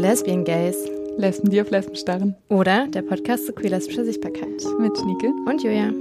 Lesbian Gays. Lesben, die auf Lesben starren. Oder der Podcast zu queer-lesbischer Sichtbarkeit. Mit Schnieke. Und Julia.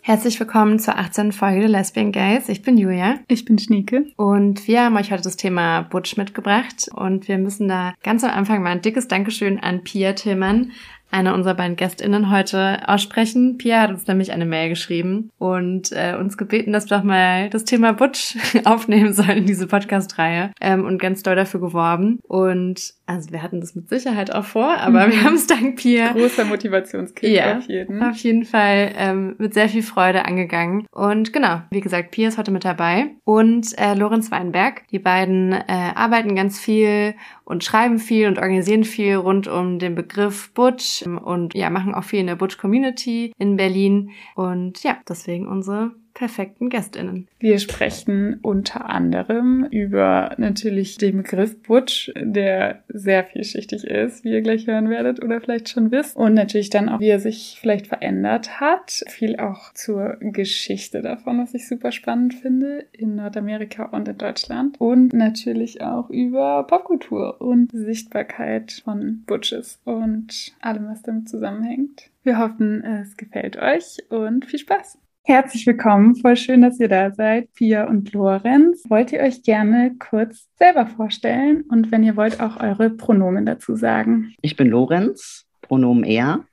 Herzlich willkommen zur 18. Folge der Lesbian Gays. Ich bin Julia. Ich bin Schnieke. Und wir haben euch heute das Thema Butch mitgebracht. Und wir müssen da ganz am Anfang mal ein dickes Dankeschön an Pia Tillmann, eine unserer beiden GästInnen heute aussprechen. Pia hat uns nämlich eine Mail geschrieben und äh, uns gebeten, dass wir doch mal das Thema Butch aufnehmen sollen in diese Podcast-Reihe ähm, und ganz doll dafür geworben. Und also wir hatten das mit Sicherheit auch vor, aber mhm. wir haben es dank Pia. Großer Motivationskick ja, auf jeden. Auf jeden Fall ähm, mit sehr viel Freude angegangen. Und genau, wie gesagt, Pia ist heute mit dabei und äh, Lorenz Weinberg. Die beiden äh, arbeiten ganz viel und schreiben viel und organisieren viel rund um den Begriff Butch und ja, machen auch viel in der Butch Community in Berlin. Und ja, deswegen unsere perfekten Gästinnen. Wir sprechen unter anderem über natürlich den Begriff Butch, der sehr vielschichtig ist, wie ihr gleich hören werdet oder vielleicht schon wisst. Und natürlich dann auch, wie er sich vielleicht verändert hat. Viel auch zur Geschichte davon, was ich super spannend finde, in Nordamerika und in Deutschland. Und natürlich auch über Popkultur und Sichtbarkeit von Butches und allem, was damit zusammenhängt. Wir hoffen, es gefällt euch und viel Spaß! Herzlich willkommen, voll schön, dass ihr da seid, Pia und Lorenz. Wollt ihr euch gerne kurz selber vorstellen und wenn ihr wollt, auch eure Pronomen dazu sagen? Ich bin Lorenz, Pronomen er.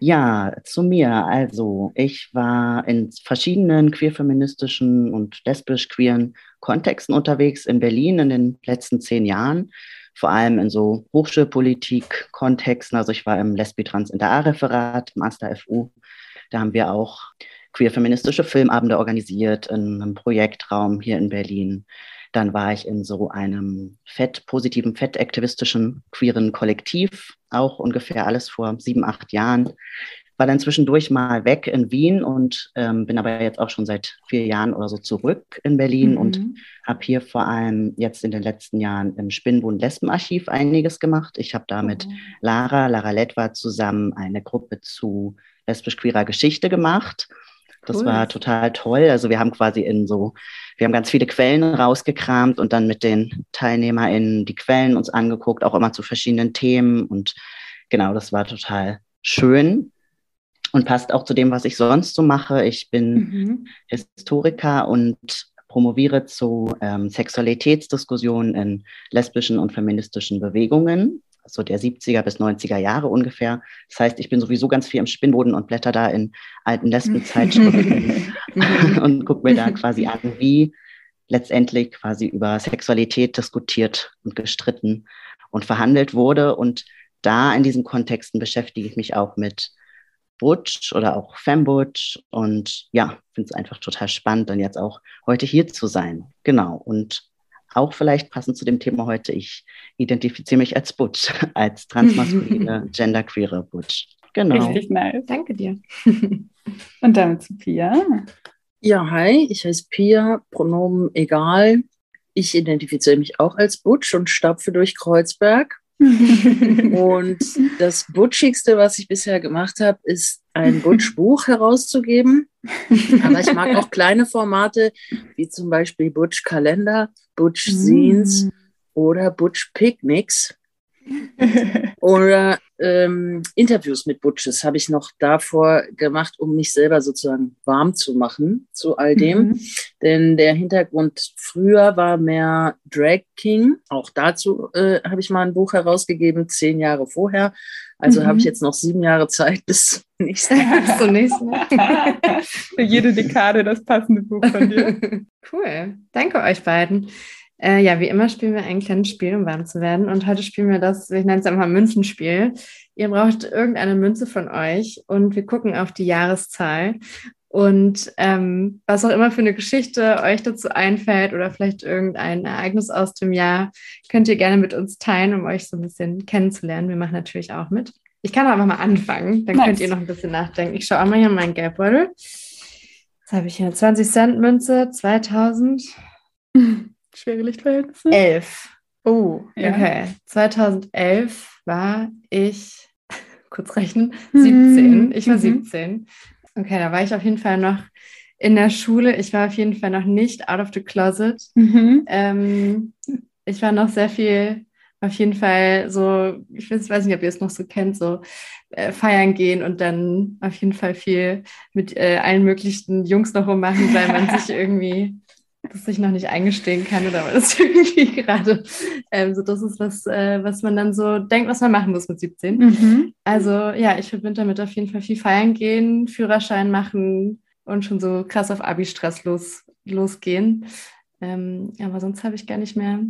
Ja, zu mir. Also, ich war in verschiedenen queerfeministischen und lesbisch-queeren Kontexten unterwegs in Berlin in den letzten zehn Jahren. Vor allem in so Hochschulpolitik-Kontexten. Also, ich war im Lesbi-Trans-Inter-A-Referat, Master FU. Da haben wir auch queer-feministische Filmabende organisiert in einem Projektraum hier in Berlin. Dann war ich in so einem fett, positiven, fettaktivistischen queeren Kollektiv, auch ungefähr alles vor sieben, acht Jahren. War dann zwischendurch mal weg in Wien und ähm, bin aber jetzt auch schon seit vier Jahren oder so zurück in Berlin mhm. und habe hier vor allem jetzt in den letzten Jahren im Spinnbund Lesbenarchiv einiges gemacht. Ich habe da mit oh. Lara, Lara Letwa zusammen eine Gruppe zu lesbisch-queerer Geschichte gemacht das cool. war total toll. Also wir haben quasi in so, wir haben ganz viele Quellen rausgekramt und dann mit den TeilnehmerInnen die Quellen uns angeguckt, auch immer zu verschiedenen Themen. Und genau, das war total schön und passt auch zu dem, was ich sonst so mache. Ich bin mhm. Historiker und promoviere zu ähm, Sexualitätsdiskussionen in lesbischen und feministischen Bewegungen so der 70er bis 90er Jahre ungefähr. Das heißt, ich bin sowieso ganz viel im Spinnboden und blätter da in alten Lesbenzeitschriften und gucke mir da quasi an, wie letztendlich quasi über Sexualität diskutiert und gestritten und verhandelt wurde. Und da in diesen Kontexten beschäftige ich mich auch mit Butch oder auch Fembutch und ja, finde es einfach total spannend, dann jetzt auch heute hier zu sein. Genau. Und auch vielleicht passend zu dem Thema heute, ich identifiziere mich als Butch, als transmaskuline, genderqueere Butch. Genau. Richtig nice. Danke dir. Und damit zu Pia. Ja, hi, ich heiße Pia, Pronomen egal. Ich identifiziere mich auch als Butch und stapfe durch Kreuzberg. und das Butschigste, was ich bisher gemacht habe, ist ein Butch-Buch herauszugeben. Aber ich mag auch kleine Formate, wie zum Beispiel Butch-Kalender, Butch-Scenes mm. oder Butch-Picnics. oder ähm, Interviews mit Butches habe ich noch davor gemacht, um mich selber sozusagen warm zu machen zu all dem. Mhm. Denn der Hintergrund früher war mehr Drag King. Auch dazu äh, habe ich mal ein Buch herausgegeben, zehn Jahre vorher. Also mhm. habe ich jetzt noch sieben Jahre Zeit bis zum nächsten Mal. Für jede Dekade das passende Buch von dir. Cool. Danke euch beiden. Äh, ja, wie immer spielen wir ein kleines Spiel, um warm zu werden. Und heute spielen wir das, ich nenne es einfach Münzenspiel. Ihr braucht irgendeine Münze von euch und wir gucken auf die Jahreszahl. Und ähm, was auch immer für eine Geschichte euch dazu einfällt oder vielleicht irgendein Ereignis aus dem Jahr, könnt ihr gerne mit uns teilen, um euch so ein bisschen kennenzulernen. Wir machen natürlich auch mit. Ich kann aber mal anfangen, dann nice. könnt ihr noch ein bisschen nachdenken. Ich schaue auch mal hier in meinen Geldbeutel. Jetzt habe ich hier eine 20 Cent Münze, 2000. Schwere Lichtverhältnisse? Elf. Oh, ja. okay. 2011 war ich, kurz rechnen, 17. Ich war mhm. 17. Okay, da war ich auf jeden Fall noch in der Schule, ich war auf jeden Fall noch nicht out of the closet. Mhm. Ähm, ich war noch sehr viel, auf jeden Fall so, ich weiß, nicht, ob ihr es noch so kennt, so äh, feiern gehen und dann auf jeden Fall viel mit äh, allen möglichen Jungs noch rummachen, weil man sich irgendwie das sich noch nicht eingestehen kann oder weil das irgendwie gerade ähm, so das ist, was, äh, was man dann so denkt, was man machen muss mit 17. Mhm. Also ja, ich verbinde damit auf jeden Fall viel feiern gehen, Führerschein machen und schon so krass auf Abi-Stress los, losgehen. Ähm, aber sonst habe ich gar nicht mehr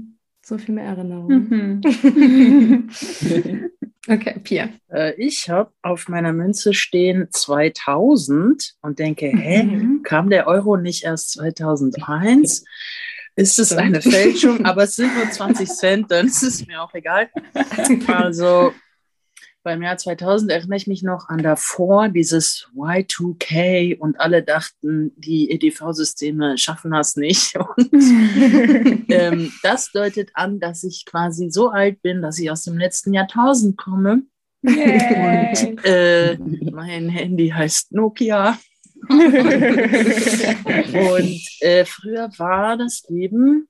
so viel mehr Erinnerungen. Mhm. Okay, Pia. Äh, ich habe auf meiner Münze stehen 2000 und denke, hä, Mhm. kam der Euro nicht erst 2001? Ist es eine Fälschung? Aber es sind nur 20 Cent, dann ist es mir auch egal. Also beim Jahr 2000 erinnere ich mich noch an davor, dieses Y2K und alle dachten, die EDV-Systeme schaffen das nicht. Und ähm, das deutet an, dass ich quasi so alt bin, dass ich aus dem letzten Jahrtausend komme. Yay. Und äh, mein Handy heißt Nokia. Und äh, früher war das Leben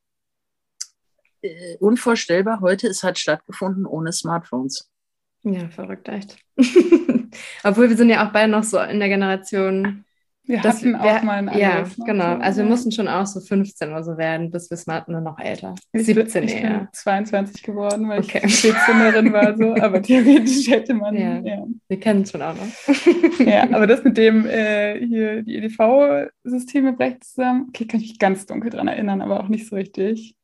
äh, unvorstellbar. Heute, es hat stattgefunden ohne Smartphones. Ja, verrückt, echt. Obwohl wir sind ja auch beide noch so in der Generation. Wir dass hatten auch wir, mal ein Ja, anderes Smartphone. genau. Also wir mussten schon auch so 15 oder so werden, bis wir smart nur noch älter. Ich 17 bin, ich eher. bin 22 geworden, weil Okay. ich 14erin war so, aber theoretisch hätte man Ja. ja. Wir kennen es schon auch noch. Ja, aber das mit dem äh, hier die EDV-Systeme brechen zusammen, okay, kann ich mich ganz dunkel dran erinnern, aber auch nicht so richtig.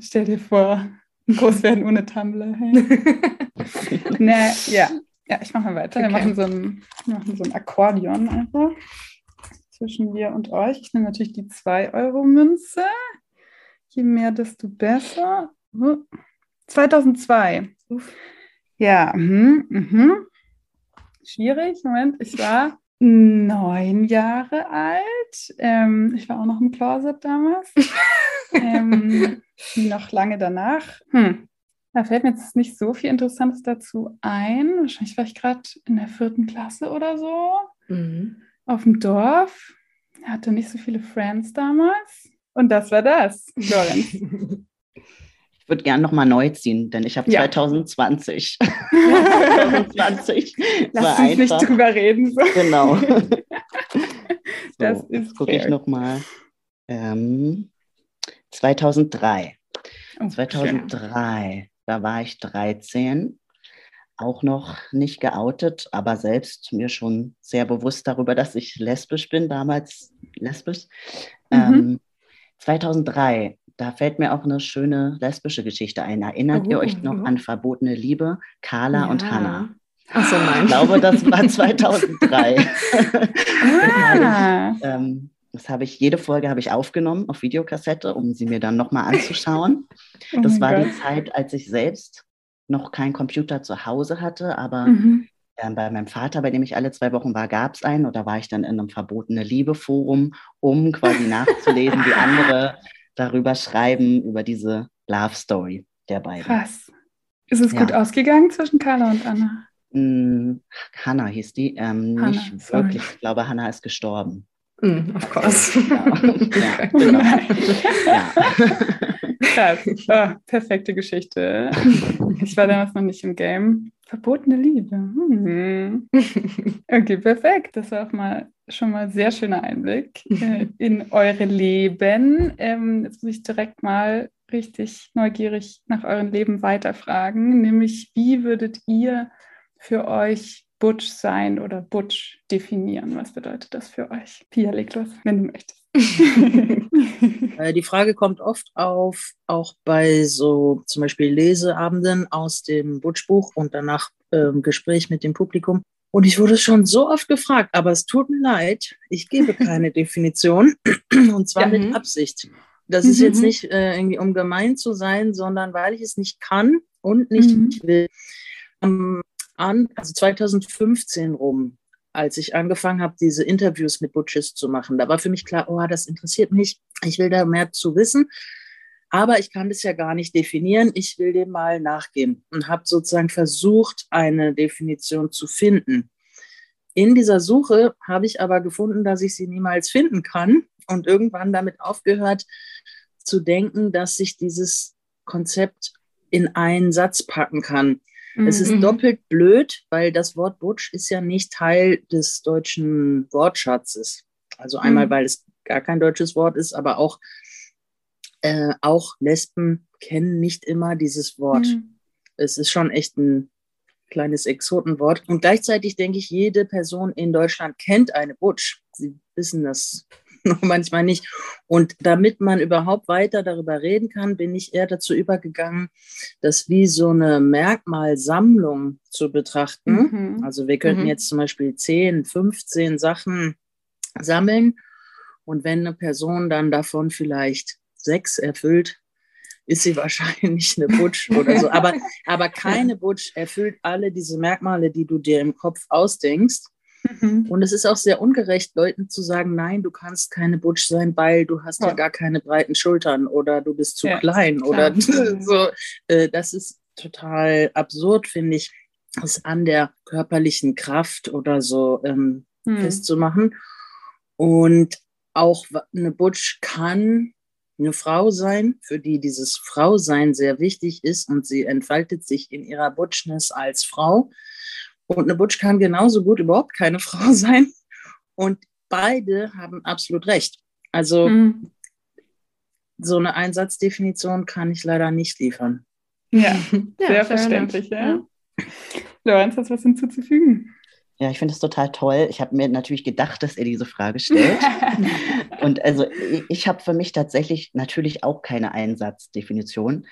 Stell dir vor, groß werden ohne Tumblr. Hey. Na, ja. ja, ich mache mal weiter. Wir Okay. machen so ein, wir machen so ein Akkordeon einfach zwischen mir und euch. Ich nehme natürlich die 2-Euro-Münze. Je mehr, desto besser. Hm. 2002. Ja, mhm, mhm. schwierig. Moment, ich war neun Jahre alt. Ähm, ich war auch noch im Closet damals. ähm, noch lange danach. Hm. Da fällt mir jetzt nicht so viel Interessantes dazu ein. Wahrscheinlich war ich gerade in der vierten Klasse oder so Mhm. auf dem Dorf. Hatte nicht so viele Friends damals. Und das war das, Lorenz. Ich würde gerne nochmal neu ziehen, denn ich habe Ja. 2020. 2020 Lass uns nicht drüber reden. So. Genau. Das so, ist jetzt gucke ich nochmal. Ähm, 2003. Oh, 2003, da war ich 13, auch noch nicht geoutet, aber selbst mir schon sehr bewusst darüber, dass ich lesbisch bin, damals lesbisch. Mhm. Ähm, 2003, da fällt mir auch eine schöne lesbische Geschichte ein. Erinnert ihr Oh, euch noch mhm. an Verbotene Liebe, Carla und Hannah? Achso, nein. Ich glaube, das war 2003. Ah, Ähm, das habe ich, jede Folge habe ich aufgenommen auf Videokassette, um sie mir dann nochmal anzuschauen. oh Das war Gott. die Zeit, als ich selbst noch keinen Computer zu Hause hatte, aber Mhm. ähm, bei meinem Vater, bei dem ich alle zwei Wochen war, gab es einen. Und da war ich dann in einem verbotene Liebe-Forum, um quasi nachzulesen, wie andere darüber schreiben, über diese Love Story der beiden. Krass. Ist es Ja. gut ausgegangen zwischen Carla und Anna? Mm, Hannah hieß die. Ähm, Hannah, nicht sorry. wirklich. Ich glaube, Hannah ist gestorben. Mm, of course. Ja, ja, Oh genau. ja. Krass. Oh, perfekte Geschichte. Ich war damals noch nicht im Game. Verbotene Liebe. Hm. Okay, perfekt. Das war auch mal schon mal sehr schöner Einblick äh, in eure Leben. Ähm, jetzt muss ich direkt mal richtig neugierig nach eurem Leben weiterfragen, nämlich wie würdet ihr für euch Butch sein oder Butch definieren? Was bedeutet das für euch? Pia, leg los, wenn du möchtest. Äh, Die Frage kommt oft auf, auch bei so zum Beispiel Leseabenden aus dem Butschbuch und danach ähm, Gespräch mit dem Publikum. Und ich wurde schon so oft gefragt, aber es tut mir leid, ich gebe keine Definition und zwar Ja, mit mhm. Absicht. Das ist jetzt Mhm. nicht äh, irgendwie um gemein zu sein, sondern weil ich es nicht kann und nicht Mhm. will. Ähm, an, also 2015 rum, als ich angefangen habe, diese Interviews mit Butches zu machen, da war für mich klar, oh, das interessiert mich, ich will da mehr zu wissen, aber ich kann das ja gar nicht definieren, ich will dem mal nachgehen und habe sozusagen versucht, eine Definition zu finden. in dieser Suche habe ich aber gefunden, dass ich sie niemals finden kann und irgendwann damit aufgehört zu denken, dass sich dieses Konzept in einen Satz packen kann. Mhm. Es ist mhm. doppelt blöd, weil das Wort Butch ist ja nicht Teil des deutschen Wortschatzes. Also einmal, mhm. weil es gar kein deutsches Wort ist, aber auch, äh, auch Lesben kennen nicht immer dieses Wort. Mhm. Es ist schon echt ein kleines Exotenwort. Und gleichzeitig denke ich, jede Person in Deutschland kennt eine Butch. Sie wissen das manchmal nicht. Und damit man überhaupt weiter darüber reden kann, bin ich eher dazu übergegangen, das wie so eine Merkmalsammlung zu betrachten. Mhm. Also wir könnten mhm. jetzt zum Beispiel 10, 15 Sachen sammeln. Und wenn eine Person dann davon vielleicht sechs erfüllt, ist sie wahrscheinlich eine Butch oder so. Aber, aber keine Butch erfüllt alle diese Merkmale, die du dir im Kopf ausdenkst. Mhm. Und es ist auch sehr ungerecht, Leuten zu sagen, nein, du kannst keine Butch sein, weil du hast ja, ja gar keine breiten Schultern oder du bist zu ja, klein oder so. Äh, das ist total absurd, finde ich, es an der körperlichen Kraft oder so ähm, mhm. festzumachen. Und auch eine Butch kann eine Frau sein, für die dieses Frausein sehr wichtig ist und sie entfaltet sich in ihrer Butchness als Frau. Und eine Butch kann genauso gut überhaupt keine Frau sein. Und beide haben absolut recht. Also mhm. so eine Einsatzdefinition kann ich leider nicht liefern. Ja, sehr ja, verständlich, ja. ja. Lorenz, hast du was hinzuzufügen? Ja, ich finde es total toll. Ich habe mir natürlich gedacht, dass er diese Frage stellt. und also ich, ich habe für mich tatsächlich natürlich auch keine Einsatzdefinition.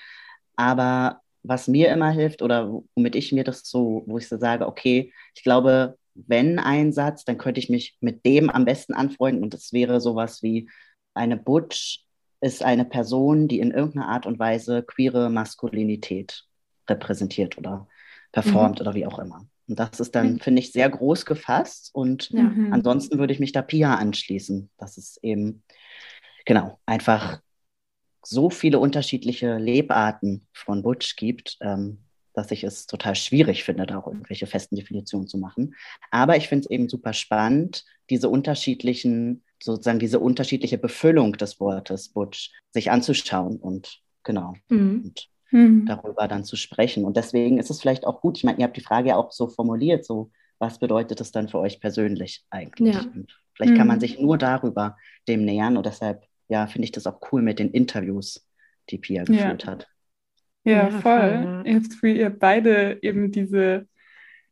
Aber was mir immer hilft oder womit ich mir das so, wo ich so sage, okay, ich glaube, wenn ein Satz, dann könnte ich mich mit dem am besten anfreunden und das wäre sowas wie eine Butch ist eine Person, die in irgendeiner Art und Weise queere Maskulinität repräsentiert oder performt mhm. oder wie auch immer. Und das ist dann, finde ich, sehr groß gefasst. Und ja. Mhm. ansonsten würde ich mich da Pia anschließen. Das ist eben, genau, einfach so viele unterschiedliche Lebarten von Butch gibt, ähm, dass ich es total schwierig finde, da auch irgendwelche festen Definitionen zu machen. Aber ich finde es eben super spannend, diese unterschiedlichen, sozusagen diese unterschiedliche Befüllung des Wortes Butch sich anzuschauen und genau. Mhm. Und mhm. darüber dann zu sprechen. Und deswegen ist es vielleicht auch gut, ich meine, ihr habt die Frage ja auch so formuliert, so was bedeutet es dann für euch persönlich eigentlich? Ja. Und vielleicht mhm. kann man mhm. sich nur darüber dem nähern und deshalb, ja, finde ich das auch cool mit den Interviews, die Pia geführt ja. hat. Ja, ja voll. Ihr habt ihr beide eben diese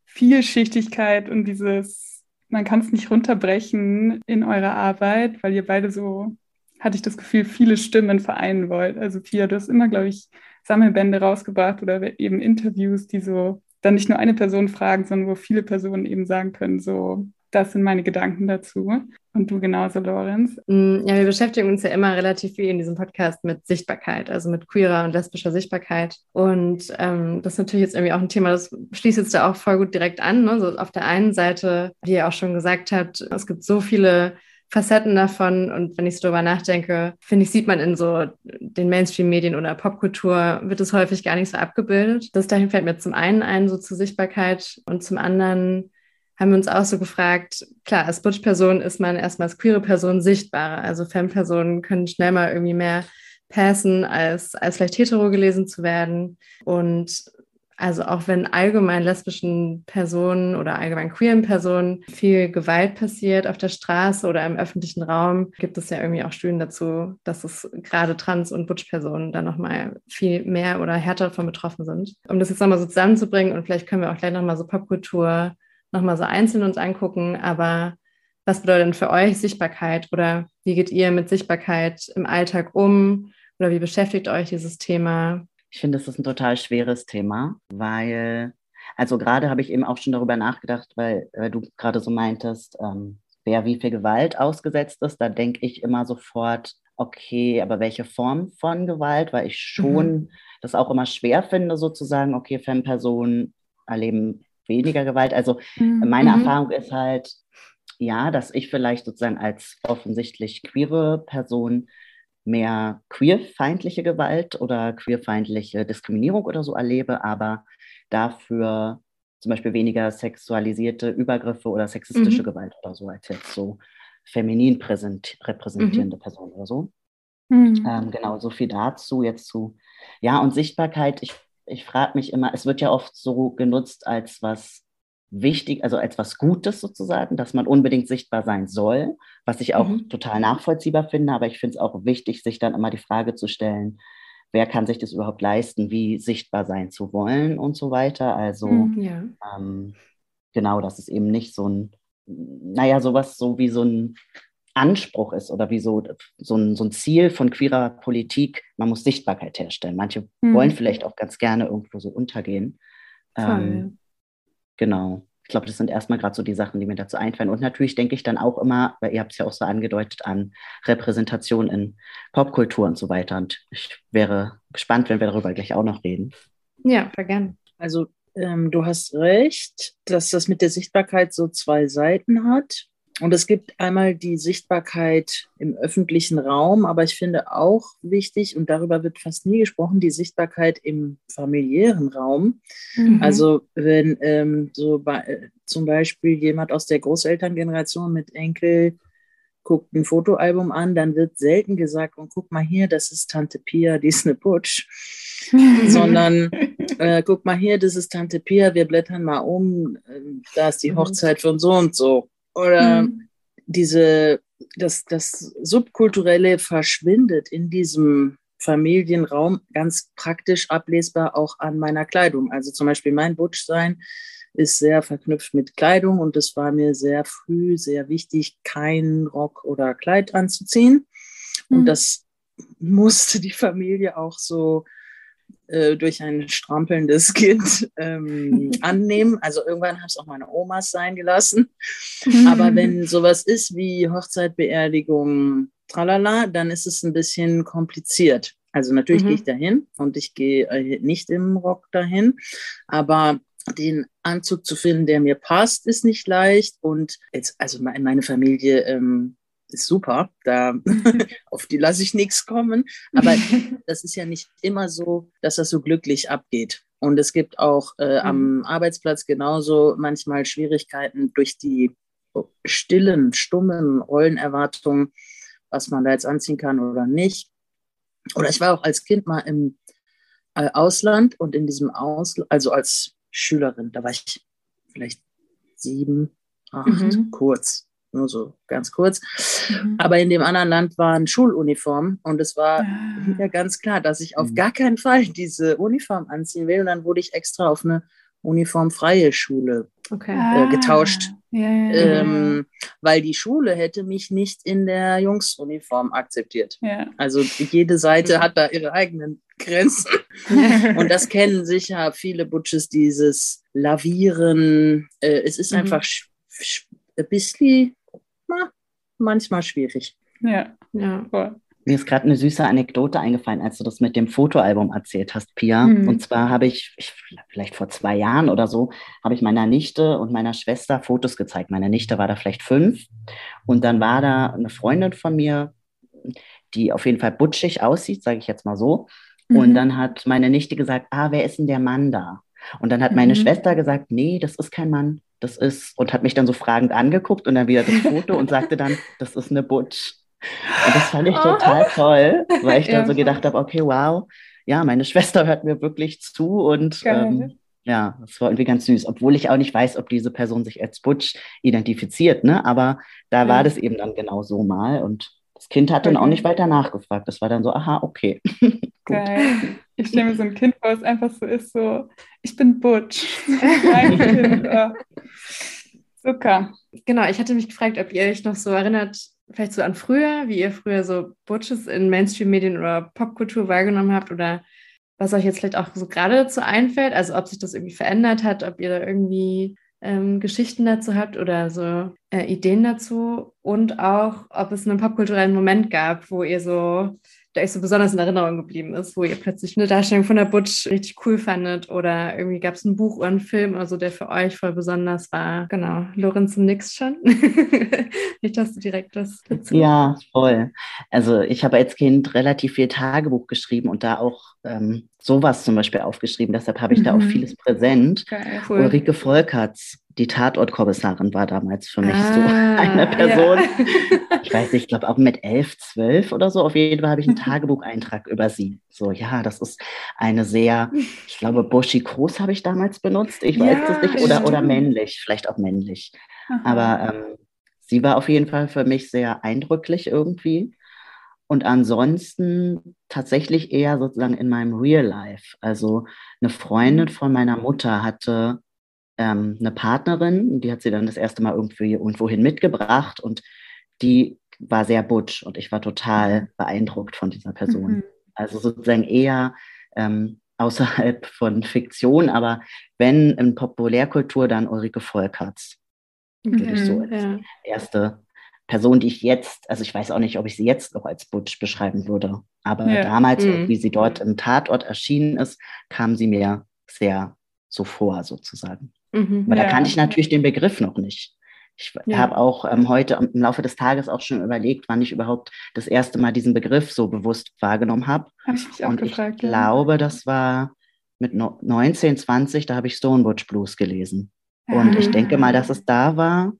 Vielschichtigkeit und dieses, man kann es nicht runterbrechen in eurer Arbeit, weil ihr beide so, hatte ich das Gefühl, viele Stimmen vereinen wollt. Also Pia, du hast immer, glaube ich, Sammelbände rausgebracht oder eben Interviews, die so dann nicht nur eine Person fragen, sondern wo viele Personen eben sagen können, so, das sind meine Gedanken dazu. Und du genauso, Lorenz? Mm, ja, wir beschäftigen uns ja immer relativ viel in diesem Podcast mit Sichtbarkeit, also mit queerer und lesbischer Sichtbarkeit. Und ähm, das ist natürlich jetzt irgendwie auch ein Thema, das schließt jetzt da auch voll gut direkt an. Ne? So auf der einen Seite, wie ihr auch schon gesagt habt, es gibt so viele Facetten davon. Und wenn ich so drüber nachdenke, finde ich, sieht man in so den Mainstream-Medien oder Popkultur, wird es häufig gar nicht so abgebildet. Das dahin fällt mir zum einen ein, so zur Sichtbarkeit und zum anderen haben wir uns auch so gefragt, klar, als Butch-Person ist man erstmal als queere Person sichtbarer. Also Femme-Personen können schnell mal irgendwie mehr passen, als, als vielleicht hetero gelesen zu werden. Und also auch wenn allgemein lesbischen Personen oder allgemein queeren Personen viel Gewalt passiert auf der Straße oder im öffentlichen Raum, gibt es ja irgendwie auch Studien dazu, dass es gerade Trans- und Butch-Personen da nochmal viel mehr oder härter davon betroffen sind. Um das jetzt nochmal so zusammenzubringen und vielleicht können wir auch gleich nochmal so Popkultur nochmal so einzeln uns angucken, aber was bedeutet denn für euch Sichtbarkeit oder wie geht ihr mit Sichtbarkeit im Alltag um oder wie beschäftigt euch dieses Thema? Ich finde, das ist ein total schweres Thema, weil, also gerade habe ich eben auch schon darüber nachgedacht, weil, weil du gerade so meintest, ähm, wer wie viel Gewalt ausgesetzt ist, da denke ich immer sofort, okay, aber welche Form von Gewalt, weil ich schon mhm. das auch immer schwer finde, sozusagen, okay, Femme-Personen erleben weniger Gewalt. Also mhm. meine mhm. Erfahrung ist halt, ja, dass ich vielleicht sozusagen als offensichtlich queere Person mehr queerfeindliche Gewalt oder queerfeindliche Diskriminierung oder so erlebe, aber dafür zum Beispiel weniger sexualisierte Übergriffe oder sexistische Mhm. Gewalt oder so, als jetzt so feminin präsent, repräsentierende Personen oder so. Mhm. Ähm, genau, so viel dazu jetzt zu. Ja, und Sichtbarkeit, ich, ich frage mich immer, es wird ja oft so genutzt als was wichtig, also als was Gutes sozusagen, dass man unbedingt sichtbar sein soll, was ich auch Mhm. total nachvollziehbar finde, aber ich finde es auch wichtig, sich dann immer die Frage zu stellen, wer kann sich das überhaupt leisten, wie sichtbar sein zu wollen und so weiter. Also Mhm. Ja. ähm, genau, dass es eben nicht so ein, naja, sowas so wie so ein Anspruch ist oder wie so, so, ein, so ein Ziel von queerer Politik, man muss Sichtbarkeit herstellen. Manche Mhm. wollen vielleicht auch ganz gerne irgendwo so untergehen. Ähm, genau. Ich glaube, das sind erstmal gerade so die Sachen, die mir dazu einfallen. Und natürlich denke ich dann auch immer, weil ihr habt es ja auch so angedeutet, an Repräsentation in Popkultur und so weiter. Und ich wäre gespannt, wenn wir darüber gleich auch noch reden. Ja, voll gern. Also ähm, du hast recht, dass das mit der Sichtbarkeit so zwei Seiten hat. Und es gibt einmal die Sichtbarkeit im öffentlichen Raum, aber ich finde auch wichtig, und darüber wird fast nie gesprochen, die Sichtbarkeit im familiären Raum. Mhm. Also wenn ähm, so bei, äh, zum Beispiel jemand aus der Großelterngeneration mit Enkel guckt ein Fotoalbum an, dann wird selten gesagt, und guck mal hier, das ist Tante Pia, die ist eine Putsch, sondern äh, guck mal hier, das ist Tante Pia, wir blättern mal um, ähm, da ist die. Hochzeit von so und so. Oder Mhm. diese, das, das Subkulturelle verschwindet in diesem Familienraum ganz praktisch ablesbar auch an meiner Kleidung. Also zum Beispiel mein Butchsein ist sehr verknüpft mit Kleidung und es war mir sehr früh sehr wichtig, keinen Rock oder Kleid anzuziehen. Und Mhm. das musste die Familie auch so äh, durch ein strampelndes Kind ähm, annehmen. Also irgendwann haben es auch meine Omas sein gelassen. Mhm. Aber wenn sowas ist wie Hochzeit, Beerdigung, tralala, dann ist es ein bisschen kompliziert. Also natürlich Mhm. gehe ich dahin und ich gehe äh, nicht im Rock dahin, aber den Anzug zu finden, der mir passt, ist nicht leicht. Und jetzt, also me- meine Familie ähm, ist super, da auf die lasse ich nichts kommen. Aber das ist ja nicht immer so, dass das so glücklich abgeht. Und es gibt auch äh, am Arbeitsplatz genauso manchmal Schwierigkeiten durch die stillen, stummen Rollenerwartungen, was man da jetzt anziehen kann oder nicht. Oder ich war auch als Kind mal im äh, Ausland und in diesem Ausland, also als Schülerin, da war ich vielleicht sieben, acht, Mhm. kurz, nur so ganz kurz. Mhm. Aber in dem anderen Land waren Schuluniformen und es war Ah. ja ganz klar, dass ich auf Mhm. gar keinen Fall diese Uniform anziehen will. Und dann wurde ich extra auf eine uniformfreie Schule, Okay. äh, getauscht. Ja, ja, ja. ähm, weil die Schule hätte mich nicht in der Jungsuniform akzeptiert. ja. Also jede Seite hat da ihre eigenen Grenzen. Und das kennen sicher viele Butches, dieses Lavieren. Äh, es ist Mhm. einfach ein bisschen, manchmal schwierig. ja, ja. voll. Mir ist gerade eine süße Anekdote eingefallen, als du das mit dem Fotoalbum erzählt hast, Pia. Mhm. Und zwar habe ich, ich, vielleicht vor zwei Jahren oder so, habe ich meiner Nichte und meiner Schwester Fotos gezeigt. Meine Nichte war da vielleicht fünf. Und dann war da eine Freundin von mir, die auf jeden Fall butschig aussieht, sage ich jetzt mal so. Und Mhm. dann hat meine Nichte gesagt, ah, wer ist denn der Mann da? Und dann hat meine Mhm. Schwester gesagt, nee, das ist kein Mann, das ist, und hat mich dann so fragend angeguckt und dann wieder das Foto und sagte dann, das ist eine Butch. Und das fand ich Oh. total toll, weil ich Ja, dann so gedacht habe, okay, wow, ja, meine Schwester hört mir wirklich zu und ähm, ja, das war irgendwie ganz süß, obwohl ich auch nicht weiß, ob diese Person sich als Butch identifiziert, ne? Aber da Ja. war das eben dann genau so mal und das Kind hat dann auch Okay. nicht weiter nachgefragt. Das war dann so, aha, okay. Gut. Geil. Ich stelle mir so ein Kind vor, das einfach so ist, so, ich bin Butch. Mein Kind. Oh. Zucker. Genau, ich hatte mich gefragt, ob ihr euch noch so erinnert, vielleicht so an früher, wie ihr früher so Butches in Mainstream-Medien oder Popkultur wahrgenommen habt oder was euch jetzt vielleicht auch so gerade dazu einfällt, also ob sich das irgendwie verändert hat, ob ihr da irgendwie ähm, Geschichten dazu habt oder so äh, Ideen dazu und auch, ob es einen popkulturellen Moment gab, wo ihr so euch so besonders in Erinnerung geblieben ist, wo ihr plötzlich eine Darstellung von der Butch richtig cool fandet oder irgendwie gab es ein Buch oder einen Film oder so, der für euch voll besonders war. Genau, Lorenz und Nix schon. Nicht, dass du direkt das dazu. Ja, voll. Also ich habe als Kind relativ viel Tagebuch geschrieben und da auch ähm, sowas zum Beispiel aufgeschrieben. Deshalb habe ich mhm. da auch mhm. vieles präsent. Geil, cool. Ulrike Volkerts, die Tatortkommissarin, war damals für mich ah, so eine Person. Ja. ich weiß nicht, ich glaube auch mit elf, zwölf oder so. Auf jeden Fall habe ich einen Tagebucheintrag über sie. So, ja, das ist eine sehr, ich glaube, Buschi Groß habe ich damals benutzt. Ich weiß ja, es nicht. Oder, oder männlich, vielleicht auch männlich. Aha. Aber ähm, sie war auf jeden Fall für mich sehr eindrücklich irgendwie. Und ansonsten tatsächlich eher sozusagen in meinem Real Life. Also eine Freundin mhm. von meiner Mutter hatte ähm, eine Partnerin, die hat sie dann das erste Mal irgendwie irgendwohin mitgebracht und die war sehr butch und ich war total mhm. beeindruckt von dieser Person. Mhm. Also sozusagen eher ähm, außerhalb von Fiktion, aber wenn in Populärkultur, dann Ulrike Volkerts. Mhm, würde ich so als ja. erste Person, die ich jetzt, also ich weiß auch nicht, ob ich sie jetzt noch als Butch beschreiben würde, aber ja. damals, mhm. wie sie dort im Tatort erschienen ist, kam sie mir sehr so vor, sozusagen. Mhm, aber ja. da kannte ich natürlich den Begriff noch nicht. Ich ja. habe auch ähm, heute im Laufe des Tages auch schon überlegt, wann ich überhaupt das erste Mal diesen Begriff so bewusst wahrgenommen habe. Habe ich mich auch Und gefragt. Ich ja. glaube, das war mit 19, 20, da habe ich Stone Butch Blues gelesen. Und ich denke mal, dass es da war.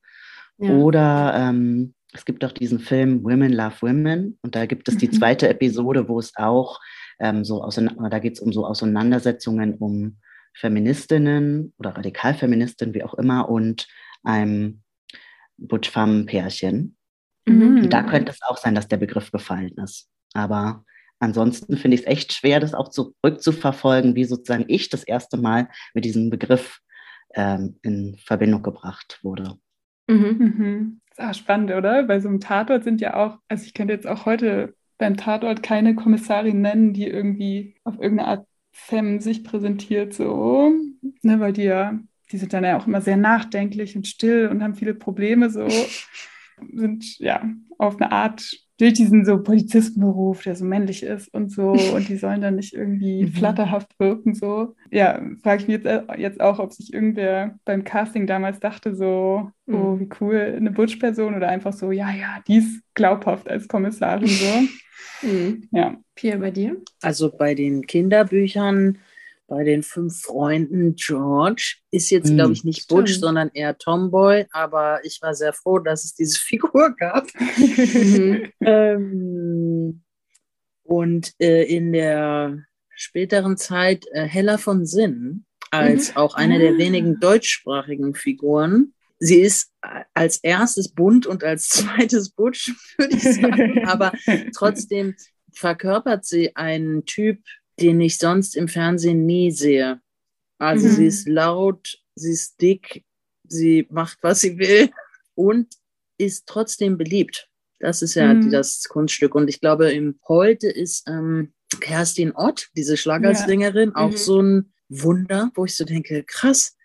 Oder ähm, es gibt auch diesen Film Women Love Women und da gibt es die mhm. zweite Episode, wo es auch ähm, so da geht es um so Auseinandersetzungen um Feministinnen oder Radikalfeministinnen, wie auch immer, und einem Butch-Femme-Pärchen. Mhm. Da könnte es auch sein, dass der Begriff gefallen ist. Aber ansonsten finde ich es echt schwer, das auch zurückzuverfolgen, wie sozusagen ich das erste Mal mit diesem Begriff ähm, in Verbindung gebracht wurde. Mhm. Mhm. Ist auch spannend, oder? Bei so einem Tatort sind ja auch, also ich könnte jetzt auch heute beim Tatort keine Kommissarin nennen, die irgendwie auf irgendeine Art Femme sich präsentiert, so, ne, weil die ja, die sind dann ja auch immer sehr nachdenklich und still und haben viele Probleme, so, sind ja auf eine Art durch diesen so Polizistenberuf, der so männlich ist und so, und die sollen dann nicht irgendwie mhm. flatterhaft wirken, so. Ja, frage ich mich jetzt, äh, jetzt auch, ob sich irgendwer beim Casting damals dachte, so, oh, mhm. oh, wie cool, eine Butch-Person oder einfach so, ja, ja, die ist glaubhaft als Kommissarin, so. Mhm. Ja. Pia, bei dir? Also bei den Kinderbüchern bei den fünf Freunden George ist jetzt, glaube ich, nicht Butch, sondern eher Tomboy, aber ich war sehr froh, dass es diese Figur gab. ähm, und äh, in der späteren Zeit äh, Hella von Sinn als mhm. auch eine der ah. wenigen deutschsprachigen Figuren. Sie ist als erstes bunt und als zweites Butch, würde ich sagen, aber trotzdem verkörpert sie einen Typ, den ich sonst im Fernsehen nie sehe. Also mhm. sie ist laut, sie ist dick, sie macht, was sie will und ist trotzdem beliebt. Das ist ja mhm. das Kunststück. Und ich glaube, im heute ist ähm, Kerstin Ott, diese Schlagersängerin, ja. auch mhm. so ein Wunder, wo ich so denke, krass,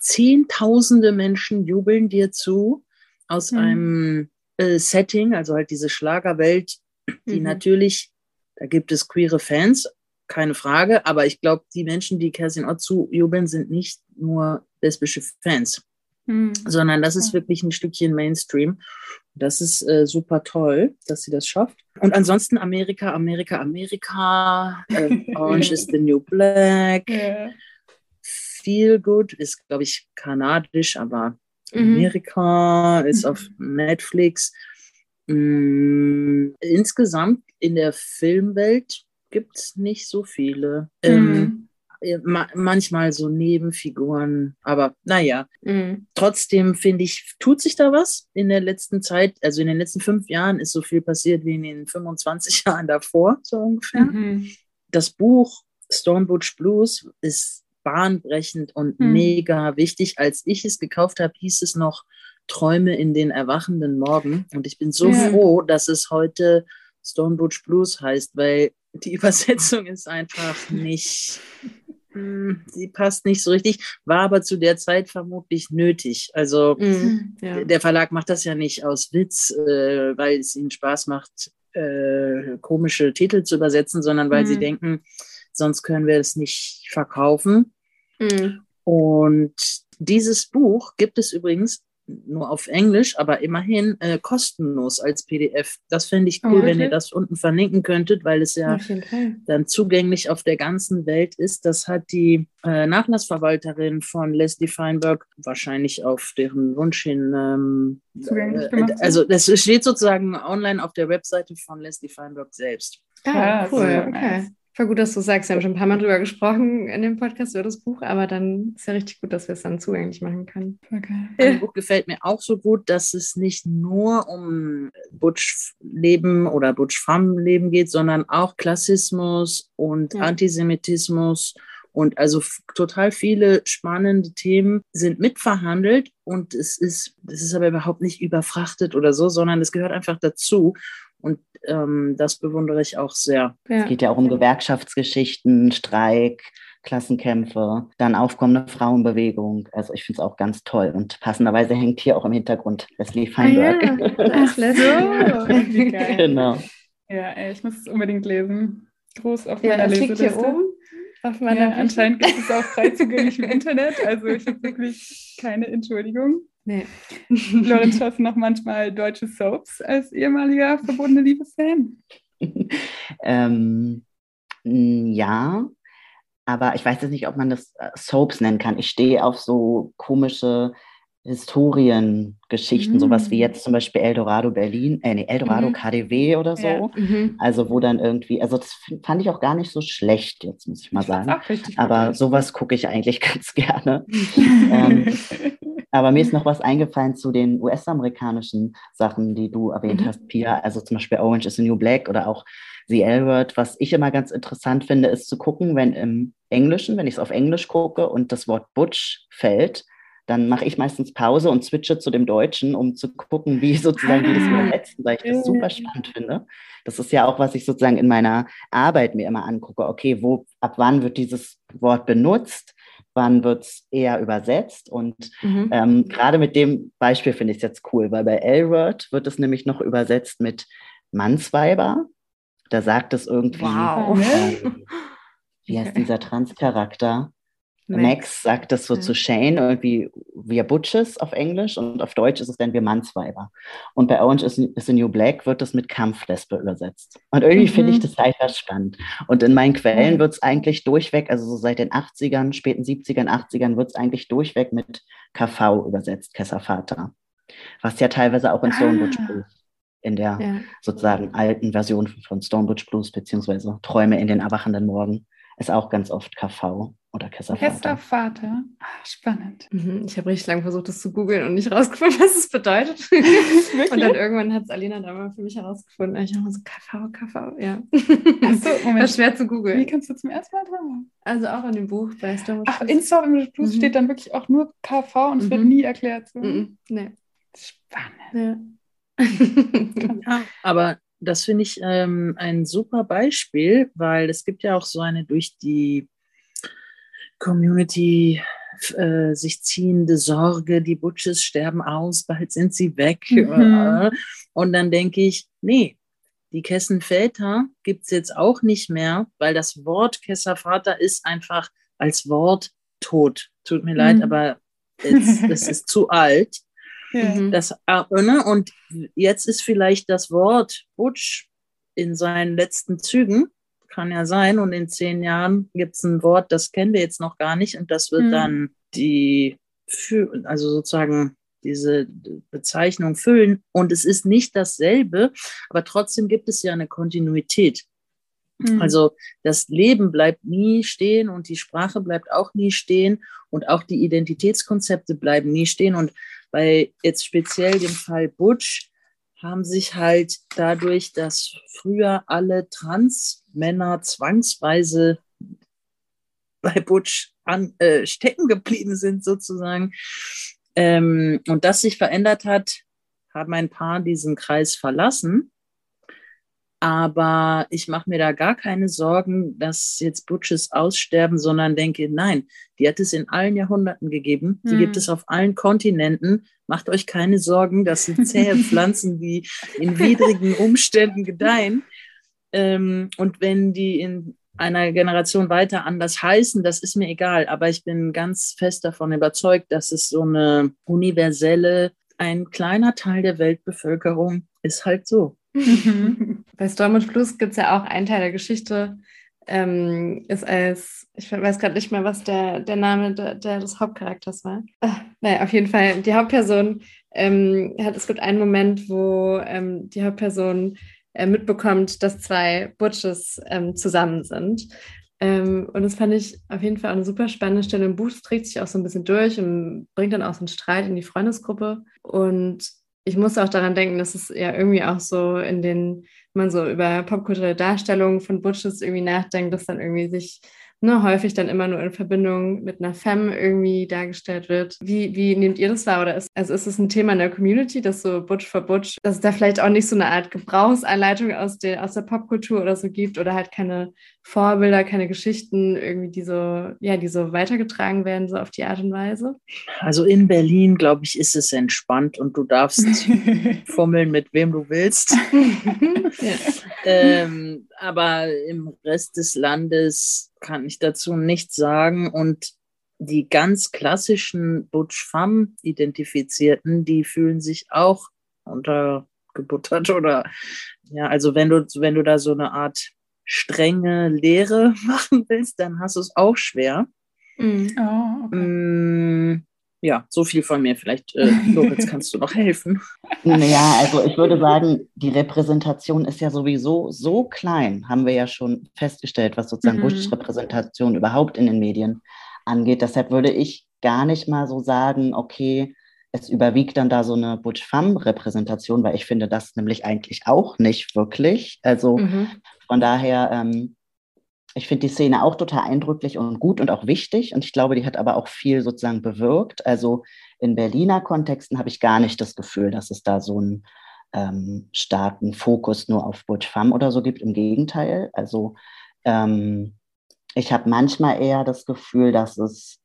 zehntausende Menschen jubeln dir zu aus mhm. einem äh, Setting, also halt diese Schlagerwelt, die mhm. natürlich, da gibt es queere Fans, keine Frage. Aber ich glaube, die Menschen, die Kerstin Ott zujubeln, sind nicht nur lesbische Fans, mhm. sondern das ist wirklich ein Stückchen Mainstream. Das ist äh, super toll, dass sie das schafft. Und ansonsten Amerika, Amerika, Amerika, äh, Orange is the New Black. Yeah. Feel Good ist, glaube ich, kanadisch, aber mhm. Amerika ist auf Netflix. Mm, insgesamt in der Filmwelt gibt es nicht so viele. Mhm. Ähm, ma manchmal so Nebenfiguren, aber naja. Mhm. Trotzdem finde ich, tut sich da was in der letzten Zeit. Also in den letzten fünf Jahren ist so viel passiert wie in den 25 Jahren davor, so ungefähr. Mhm. Das Buch Stormbutch Blues ist bahnbrechend und mhm. mega wichtig. Als ich es gekauft habe, hieß es noch Träume in den erwachenden Morgen. Und ich bin so ja. froh, dass es heute Stone Butch Blues heißt, weil die Übersetzung ist einfach nicht, hm, sie passt nicht so richtig, war aber zu der Zeit vermutlich nötig. Also mm, ja. der Verlag macht das ja nicht aus Witz, äh, weil es ihnen Spaß macht, äh, komische Titel zu übersetzen, sondern weil Mhm. sie denken, sonst können wir es nicht verkaufen. Mhm. Und dieses Buch gibt es übrigens nur auf Englisch, aber immerhin äh, kostenlos als PDF. Das fände ich Oh, cool, wenn ihr das unten verlinken könntet, weil es ja dann zugänglich auf der ganzen Welt ist. Das hat die äh, Nachlassverwalterin von Leslie Feinberg wahrscheinlich auf deren Wunsch hin. Ähm, Zugänglich äh, also das steht sozusagen online auf der Webseite von Leslie Feinberg selbst. Ah, cool. Okay. Voll gut, dass du sagst. Wir haben schon ein paar Mal drüber gesprochen in dem Podcast über das Buch, aber dann ist ja richtig gut, dass wir es dann zugänglich machen können. Geil. Das Buch gefällt mir auch so gut, dass es nicht nur um Butch-Leben oder Butch-Femme-Leben geht, sondern auch Klassismus und Ja. Antisemitismus. Und also total viele spannende Themen sind mitverhandelt und es ist, es ist aber überhaupt nicht überfrachtet oder so, sondern es gehört einfach dazu. Und ähm, das bewundere ich auch sehr. Ja. Es geht ja auch um Gewerkschaftsgeschichten, Streik, Klassenkämpfe, dann aufkommende Frauenbewegung. Also ich finde es auch ganz toll. Und passenderweise hängt hier auch im Hintergrund Leslie Ah, Feinberg. ja. Da ist Leslie. So, wie geil. genau. Ja, ey, ich muss es unbedingt lesen. Groß auf Ja, meiner das liegt Leseliste. hier oben auf meiner Ja, anscheinend gibt es auch frei zugänglich im Internet. Also ich habe wirklich keine Entschuldigung. Nee. Lorenz, schaust du noch manchmal deutsche Soaps als ehemaliger verbundene Liebesfan? ähm, ja, aber ich weiß jetzt nicht, ob man das äh, Soaps nennen kann. Ich stehe auf so komische Historiengeschichten, Mhm. sowas wie jetzt zum Beispiel Eldorado Berlin, äh, nee, Eldorado Mhm. KDW oder so. Ja. Mhm. Also wo dann irgendwie, also das fand ich auch gar nicht so schlecht, jetzt muss ich mal Ich sagen. richtig Aber sowas gucke ich eigentlich ganz gerne. ähm, Aber mir ist noch was eingefallen zu den US-amerikanischen Sachen, die du erwähnt Mhm. hast, Pia. Also zum Beispiel Orange is the New Black oder auch The L-Word. Was ich immer ganz interessant finde, ist zu gucken, wenn im Englischen, wenn ich es auf Englisch gucke und das Wort Butch fällt, dann mache ich meistens Pause und switche zu dem Deutschen, um zu gucken, wie sozusagen die das Ah. übersetzen, weil ich das super spannend finde. Das ist ja auch, was ich sozusagen in meiner Arbeit mir immer angucke. Okay, wo, ab wann wird dieses Wort benutzt? Wann wird es eher übersetzt? Und Mhm. ähm, gerade mit dem Beispiel finde ich es jetzt cool, weil bei L-Word wird es nämlich noch übersetzt mit Mannsweiber. Da sagt es irgendwie, Wow. ähm, wie heißt dieser Transcharakter? Max. Max sagt das so Ja. zu Shane, irgendwie wir Butches auf Englisch und auf Deutsch ist es dann wir Mannsweiber. Und bei Orange is, is the New Black wird das mit Kampflesbe übersetzt. Und irgendwie Mhm. finde ich das halt was spannend. Und in meinen Quellen wird es eigentlich durchweg, also so seit den 80ern, späten 70ern, 80ern, wird es eigentlich durchweg mit KV übersetzt, Kesservater. Was ja teilweise auch in Stone Butch Ah. Blues, in der Ja. sozusagen alten Version von Stone Butch Blues, beziehungsweise Träume in den erwachenden Morgen, ist auch ganz oft KV oder Kesservater. Kesservater. Ah, spannend. Mhm. Ich habe richtig lange versucht, das zu googeln und nicht rausgefunden, was es bedeutet. Und dann irgendwann hat es Alina da mal für mich herausgefunden. Ich habe so KV, KV, ja. Ach so, Moment. Das ist schwer zu Wie googeln. kannst du zum ersten Mal dran? Also auch in dem Buch bei Stone Ach, in Storm Blues Mhm. steht dann wirklich auch nur KV und es wird Mhm. nie erklärt. So. Mhm. Nee. Spannend. Ja, aber das finde ich ähm, ein super Beispiel, weil es gibt ja auch so eine durch die Community äh, sich ziehende Sorge, die Butches sterben aus, bald sind sie weg. Mhm. Und dann denke ich, nee, die Kessenväter gibt es jetzt auch nicht mehr, weil das Wort Kesservater ist einfach als Wort tot. Tut mir leid, Mhm. aber es, es ist zu alt. Mhm. Das, äh, ne? Und jetzt ist vielleicht das Wort Butch in seinen letzten Zügen, kann ja sein. Und in zehn Jahren gibt es ein Wort, das kennen wir jetzt noch gar nicht. Und das wird Mhm. dann die, also sozusagen diese Bezeichnung füllen. Und es ist nicht dasselbe, aber trotzdem gibt es ja eine Kontinuität. Mhm. Also das Leben bleibt nie stehen und die Sprache bleibt auch nie stehen und auch die Identitätskonzepte bleiben nie stehen. Und bei jetzt speziell dem Fall Butch haben sich halt dadurch, dass früher alle Transmänner zwangsweise bei Butch an, äh, stecken geblieben sind sozusagen ähm, und das sich verändert hat, haben ein paar diesen Kreis verlassen Aber ich mache mir da gar keine Sorgen, dass jetzt Butches aussterben, sondern denke, nein, die hat es in allen Jahrhunderten gegeben. Die hm. gibt es auf allen Kontinenten. Macht euch keine Sorgen, das sind zähe Pflanzen, die in widrigen Umständen gedeihen. Ähm, und wenn die in einer Generation weiter anders heißen, das ist mir egal. Aber ich bin ganz fest davon überzeugt, dass es so eine universelle, ein kleiner Teil der Weltbevölkerung ist halt so. Bei Storm und Fluss gibt es ja auch einen Teil der Geschichte, ähm, ist als, ich weiß gerade nicht mehr, was der, der Name der, der des Hauptcharakters war. Ach, naja, auf jeden Fall, die Hauptperson ähm, hat, es gibt einen Moment, wo ähm, die Hauptperson äh, mitbekommt, dass zwei Butches ähm, zusammen sind. Ähm, und das fand ich auf jeden Fall auch eine super spannende Stelle im Buch. Es trägt sich auch so ein bisschen durch und bringt dann auch so einen Streit in die Freundesgruppe. Und ich muss auch daran denken, dass es ja irgendwie auch so in den, wenn man so über popkulturelle Darstellungen von Butches irgendwie nachdenkt, dass dann irgendwie sich ne, häufig dann immer nur in Verbindung mit einer Femme irgendwie dargestellt wird. Wie, wie nehmt ihr das wahr? Oder ist, also ist es ein Thema in der Community, dass so Butch for Butch, dass es da vielleicht auch nicht so eine Art Gebrauchsanleitung aus der, aus der Popkultur oder so gibt oder halt keine Vorbilder, keine Geschichten irgendwie, die so, ja, die so weitergetragen werden, so auf die Art und Weise? Also in Berlin, glaube ich, ist es entspannt und du darfst fummeln mit wem du willst. ja. ähm, aber im Rest des Landes kann ich dazu nichts sagen. Und die ganz klassischen Butch Femme identifizierten, die fühlen sich auch untergebuttert oder ja, also wenn du, wenn du da so eine Art strenge Lehre machen willst, dann hast du es auch schwer. Mm. Oh, okay. Ja, so viel von mir. Vielleicht, äh, Lorenz, kannst du noch helfen? Naja, also ich würde sagen, die Repräsentation ist ja sowieso so klein, haben wir ja schon festgestellt, was sozusagen mhm. Bush-Repräsentation überhaupt in den Medien angeht. Deshalb würde ich gar nicht mal so sagen, okay, es überwiegt dann da so eine Butch-Femme-Repräsentation, weil ich finde das nämlich eigentlich auch nicht wirklich. Also mhm. von daher ähm, ich finde die Szene auch total eindrücklich und gut und auch wichtig. Und ich glaube, die hat aber auch viel sozusagen bewirkt. Also in Berliner Kontexten habe ich gar nicht das Gefühl, dass es da so einen ähm, starken Fokus nur auf Butch Femme oder so gibt. Im Gegenteil. Also ähm, ich habe manchmal eher das Gefühl, dass es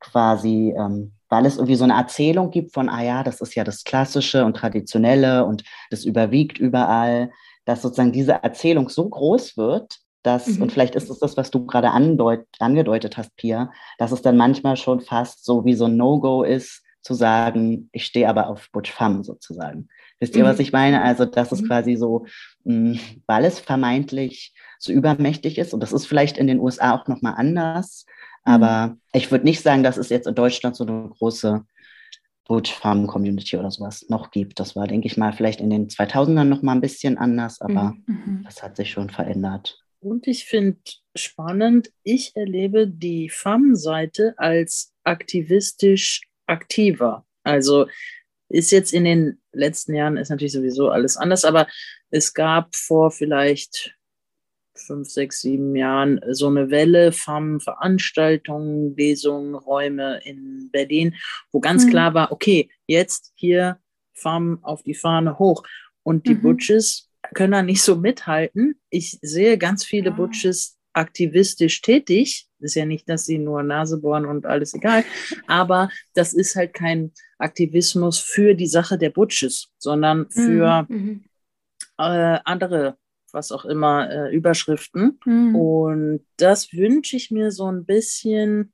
quasi, ähm, weil es irgendwie so eine Erzählung gibt von, ah ja, das ist ja das Klassische und Traditionelle und das überwiegt überall, dass sozusagen diese Erzählung so groß wird, dass, mhm. und vielleicht ist es das, was du gerade angedeutet hast, Pia, dass es dann manchmal schon fast so wie so ein No-Go ist, zu sagen, ich stehe aber auf Butch Femme sozusagen. Wisst ihr, mhm. was ich meine? Also, dass es mhm. quasi so, mh, hm, weil es vermeintlich so übermächtig ist, und das ist vielleicht in den USA auch nochmal anders, mhm. aber ich würde nicht sagen, dass es jetzt in Deutschland so eine große Butch Farm Community oder sowas noch gibt. Das war, denke ich mal, vielleicht in den 2000ern noch mal ein bisschen anders, aber mhm. mhm. das hat sich schon verändert. Und ich finde spannend, ich erlebe die FAM-Seite als aktivistisch aktiver. Also ist jetzt in den letzten Jahren, ist natürlich sowieso alles anders, aber es gab vor vielleicht fünf, sechs, sieben Jahren so eine Welle von Veranstaltungen, Lesungen, Räume in Berlin, wo ganz mhm. klar war, okay, jetzt hier FAM auf die Fahne hoch. Und die mhm. Butches können da nicht so mithalten. Ich sehe ganz viele ah. Butches aktivistisch tätig. ist ja nicht, dass sie nur Nase bohren und alles egal. Aber das ist halt kein Aktivismus für die Sache der Butches, sondern für mhm. mhm. äh, andere, was auch immer, äh, Überschriften. Mhm. Und das wünsche ich mir so ein bisschen,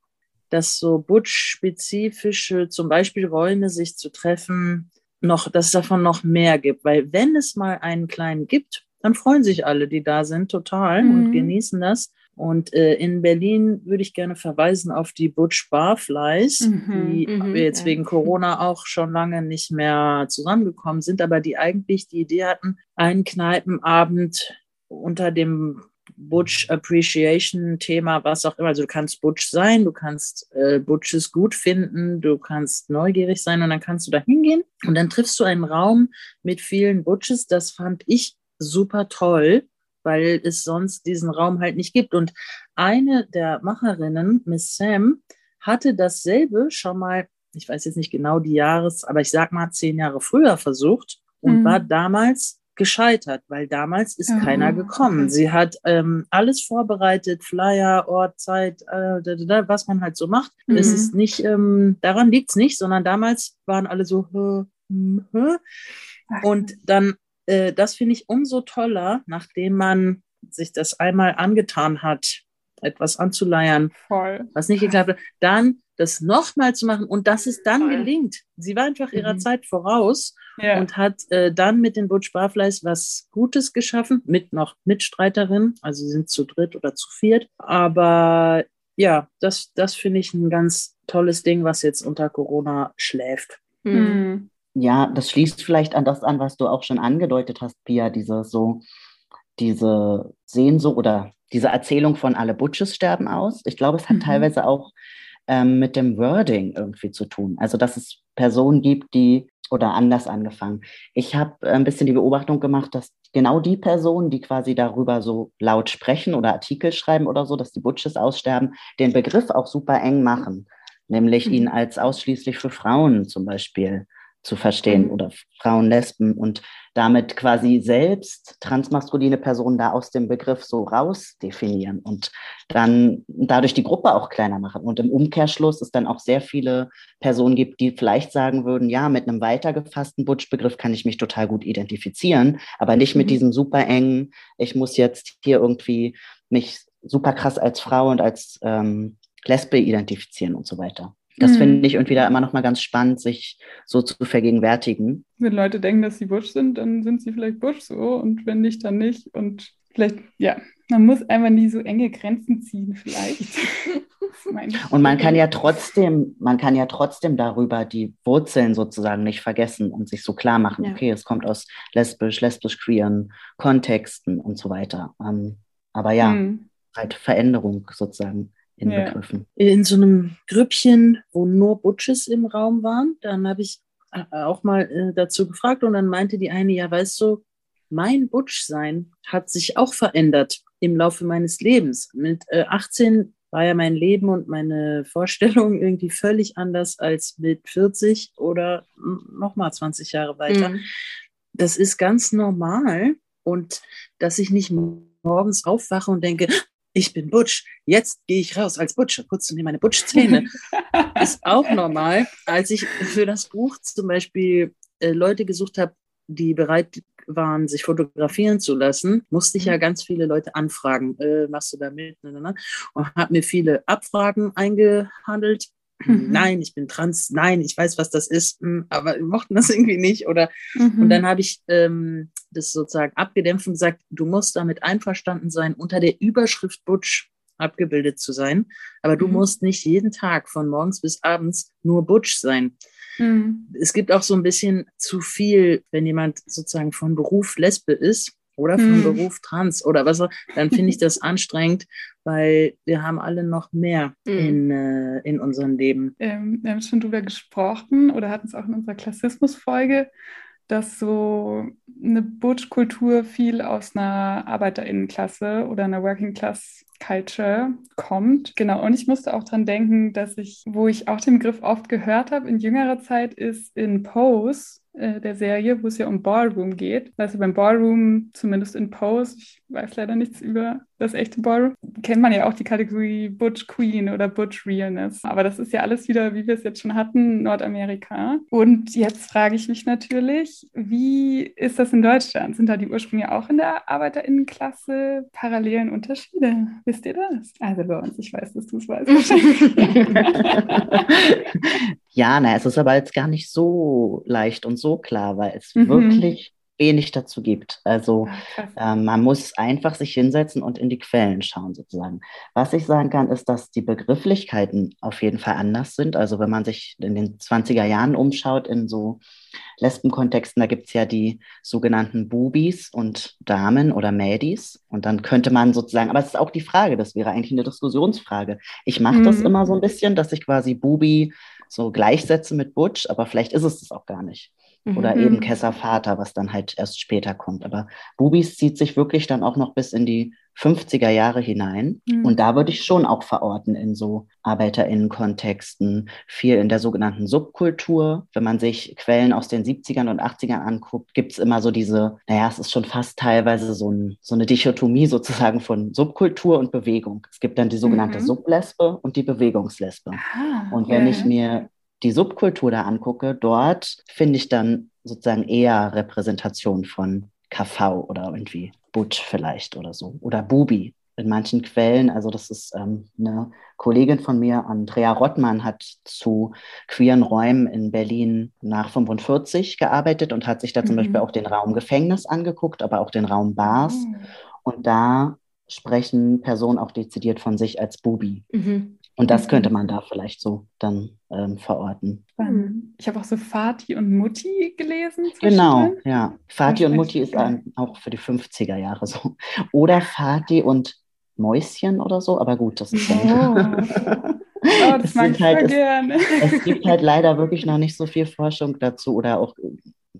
dass so Butch-spezifische, zum Beispiel Räume sich zu treffen, noch, dass es davon noch mehr gibt. Weil wenn es mal einen kleinen gibt, dann freuen sich alle, die da sind, total mhm. und genießen das. Und äh, in Berlin würde ich gerne verweisen auf die Butch Barflies, mhm, die mhm, wir jetzt ja. wegen Corona auch schon lange nicht mehr zusammengekommen sind, aber die eigentlich die Idee hatten, einen Kneipenabend unter dem Butch Appreciation Thema, was auch immer. Also du kannst Butch sein, du kannst äh, Butches gut finden, du kannst neugierig sein und dann kannst du da hingehen und dann triffst du einen Raum mit vielen Butches. Das fand ich super toll, weil es sonst diesen Raum halt nicht gibt. Und eine der Macherinnen, Miss Sam, hatte dasselbe schon mal, ich weiß jetzt nicht genau die Jahres, aber ich sag mal zehn Jahre früher versucht und mhm. war damals gescheitert, weil damals ist Oh, keiner gekommen. Sie hat ähm, alles vorbereitet, Flyer, Ort, Zeit, äh, da, da, da, was man halt so macht. Mhm. Es ist nicht, ähm, daran liegt es nicht, sondern damals waren alle so, hä, hm, hä. Ach, und dann, äh, das finde ich umso toller, nachdem man sich das einmal angetan hat, etwas anzuleiern, voll. was nicht geklappt hat, dann das nochmal zu machen und dass es dann Voll. gelingt. Sie war einfach ihrer Mhm. Zeit voraus Ja. und hat äh, dann mit den Butch Barflies was Gutes geschaffen, mit noch Mitstreiterin, also sie sind zu dritt oder zu viert. Aber ja, das, das finde ich ein ganz tolles Ding, was jetzt unter Corona schläft. Mhm. Mhm. Ja, das schließt vielleicht an das an, was du auch schon angedeutet hast, Pia, diese so, diese Sehnsucht oder diese Erzählung von alle Butches sterben aus. Ich glaube, es hat Mhm. teilweise auch ähm, mit dem Wording irgendwie zu tun. Also, dass es Personen gibt, die oder anders angefangen. Ich habe ein bisschen die Beobachtung gemacht, dass genau die Personen, die quasi darüber so laut sprechen oder Artikel schreiben oder so, dass die Butches aussterben, den Begriff auch super eng machen, nämlich Mhm. ihn als ausschließlich für Frauen zum Beispiel zu verstehen Mhm. oder Frauen, Lesben und damit quasi selbst transmaskuline Personen da aus dem Begriff so raus definieren und dann dadurch die Gruppe auch kleiner machen. Und im Umkehrschluss es dann auch sehr viele Personen gibt, die vielleicht sagen würden, ja, mit einem weitergefassten Butch-Begriff kann ich mich total gut identifizieren, aber nicht mit Mhm. diesem super engen, ich muss jetzt hier irgendwie mich super krass als Frau und als ähm, Lesbe identifizieren und so weiter. Das Mhm. finde ich irgendwie da immer noch mal ganz spannend, sich so zu vergegenwärtigen. Wenn Leute denken, dass sie Busch sind, dann sind sie vielleicht Busch so und wenn nicht, dann nicht. Und vielleicht, ja, man muss einfach nie so enge Grenzen ziehen, vielleicht. Und man kann ja trotzdem, man kann ja trotzdem darüber die Wurzeln sozusagen nicht vergessen und sich so klar machen, Ja. okay, es kommt aus lesbisch, lesbisch-queeren Kontexten und so weiter. Ähm, aber ja, Mhm. halt Veränderung sozusagen in Ja. Begriffen. In so einem Grüppchen, wo nur Butches im Raum waren, dann habe ich äh, auch mal äh, dazu gefragt und dann meinte die eine, ja, weißt du, mein Butch-Sein hat sich auch verändert im Laufe meines Lebens. Mit äh, 18 war ja mein Leben und meine Vorstellung irgendwie völlig anders als mit 40 oder nochmal 20 Jahre weiter. Mhm. Das ist ganz normal und dass ich nicht morgens aufwache und denke, ich bin Butch, jetzt gehe ich raus als Butch und putze mir meine Butch-Zähne, ist auch normal. Als ich für das Buch zum Beispiel äh, Leute gesucht habe, die bereit waren, sich fotografieren zu lassen, musste ich ja ganz viele Leute anfragen, äh, machst du da mit? Und habe mir viele Abfragen eingehandelt. Mhm. Nein, ich bin trans. Nein, ich weiß, was das ist, hm, aber wir mochten das irgendwie nicht. Oder Mhm. und dann habe ich ähm, das sozusagen abgedämpft und gesagt, du musst damit einverstanden sein, unter der Überschrift Butch abgebildet zu sein. Aber du Mhm. musst nicht jeden Tag von morgens bis abends nur Butch sein. Mhm. Es gibt auch so ein bisschen zu viel, wenn jemand sozusagen von Beruf Lesbe ist oder von Mhm. Beruf trans oder was auch, dann finde ich das anstrengend, weil wir haben alle noch mehr Mhm. in, äh, in unserem Leben. Ähm, wir haben schon drüber gesprochen oder hatten es auch in unserer Klassismus-Folge, dass so eine Butch-Kultur viel aus einer ArbeiterInnenklasse oder einer Working-Class-Culture kommt. Genau, und ich musste auch dran denken, dass ich, wo ich auch den Begriff oft gehört habe, in jüngerer Zeit ist in Pose, äh, der Serie, wo es ja um Ballroom geht. Also beim Ballroom, zumindest in Pose, ich weiß leider nichts über das echte Ballroom, kennt man ja auch die Kategorie Butch Queen oder Butch Realness. Aber das ist ja alles wieder, wie wir es jetzt schon hatten, Nordamerika. Und jetzt frage ich mich natürlich, wie ist das in Deutschland? Sind da die Ursprünge auch in der ArbeiterInnenklasse parallelen Unterschiede? Wisst ihr das? Also bei uns, ich weiß, dass du es weißt. ja, na, es ist aber jetzt gar nicht so leicht und so klar, weil es Mhm. wirklich wenig dazu gibt. Also Ah, krass. ähm, man muss einfach sich hinsetzen und in die Quellen schauen, sozusagen. Was ich sagen kann, ist, dass die Begrifflichkeiten auf jeden Fall anders sind. Also wenn man sich in den 20er Jahren umschaut, in so Lesbenkontexten, da gibt es ja die sogenannten Bubis und Damen oder Mädis. Und dann könnte man sozusagen, aber es ist auch die Frage, das wäre eigentlich eine Diskussionsfrage. Ich mache das Mhm. immer so ein bisschen, dass ich quasi Bubi so gleichsetze mit Butch, aber vielleicht ist es das auch gar nicht. Oder Mhm. eben Kesser Vater, was dann halt erst später kommt. Aber Bubis zieht sich wirklich dann auch noch bis in die 50er Jahre hinein. Mhm. Und da würde ich schon auch verorten in so ArbeiterInnen-Kontexten, viel in der sogenannten Subkultur. Wenn man sich Quellen aus den 70ern und 80ern anguckt, gibt es immer so diese, naja, es ist schon fast teilweise so, ein, so eine Dichotomie sozusagen von Subkultur und Bewegung. Es gibt dann die sogenannte mhm. Sublesbe und die Bewegungslesbe. Ah, und wenn ja. ich mir die Subkultur da angucke, dort finde ich dann sozusagen eher Repräsentation von KV oder irgendwie Butch vielleicht oder so. Oder Bubi in manchen Quellen. Also das ist ähm, eine Kollegin von mir, Andrea Rottmann, hat zu queeren Räumen in Berlin nach 45 gearbeitet und hat sich da zum mhm. Beispiel auch den Raum Gefängnis angeguckt, aber auch den Raum Bars. Mhm. Und da sprechen Personen auch dezidiert von sich als Bubi. Mhm. Und das könnte man da vielleicht so dann ähm, verorten. Ich habe auch so Fati und Mutti gelesen. Genau, ja. Fati und Mutti ist dann auch für die 50er Jahre so. Oder Fati und Mäuschen oder so, aber gut, das ist dann. Oh. Oh, das mag ich halt, gerne. Es, es, gibt halt leider wirklich noch nicht so viel Forschung dazu oder auch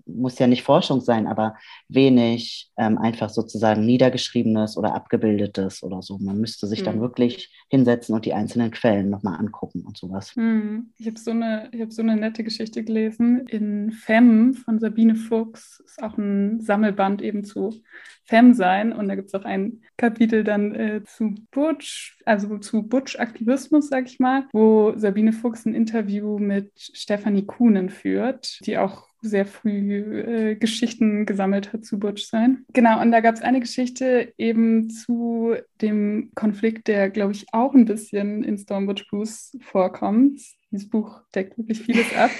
muss ja nicht Forschung sein, aber wenig ähm, einfach sozusagen niedergeschriebenes oder abgebildetes oder so. Man müsste sich mhm. dann wirklich hinsetzen und die einzelnen Quellen nochmal angucken und sowas. Mhm. Ich habe so, eine, hab so eine nette Geschichte gelesen in Femme von Sabine Fuchs. Ist auch ein Sammelband eben zu Femme sein und da gibt es auch ein Kapitel dann äh, zu Butch, also zu Butch-Aktivismus, sag ich mal, wo Sabine Fuchs ein Interview mit Stefanie Kuhnen führt, die auch sehr früh äh, Geschichten gesammelt hat zu Butch sein. Genau, und da gab es eine Geschichte eben zu dem Konflikt, der, glaube ich, auch ein bisschen in Stone Butch Blues vorkommt. Dieses Buch deckt wirklich vieles ab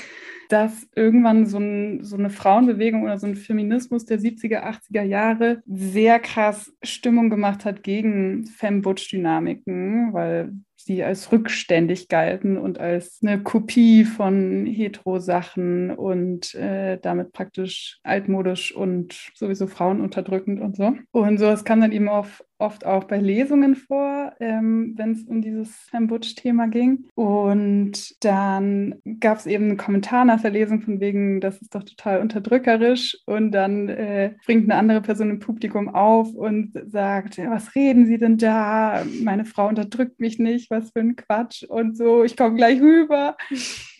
dass irgendwann so, ein, so, eine Frauenbewegung oder so ein Feminismus der 70er, 80er Jahre sehr krass Stimmung gemacht hat gegen Femme-Butch-Dynamiken, weil sie als rückständig galten und als eine Kopie von Hetero-Sachen und äh, damit praktisch altmodisch und sowieso frauenunterdrückend und so. Und sowas kam dann eben auch oft auch bei Lesungen vor, ähm, wenn es um dieses Sam Butch-Thema ging. Und dann gab es eben einen Kommentar nach der Lesung von wegen, das ist doch total unterdrückerisch. Und dann äh, bringt eine andere Person im Publikum auf und sagt, ja, was reden Sie denn da? Meine Frau unterdrückt mich nicht, was für ein Quatsch und so, ich komme gleich rüber.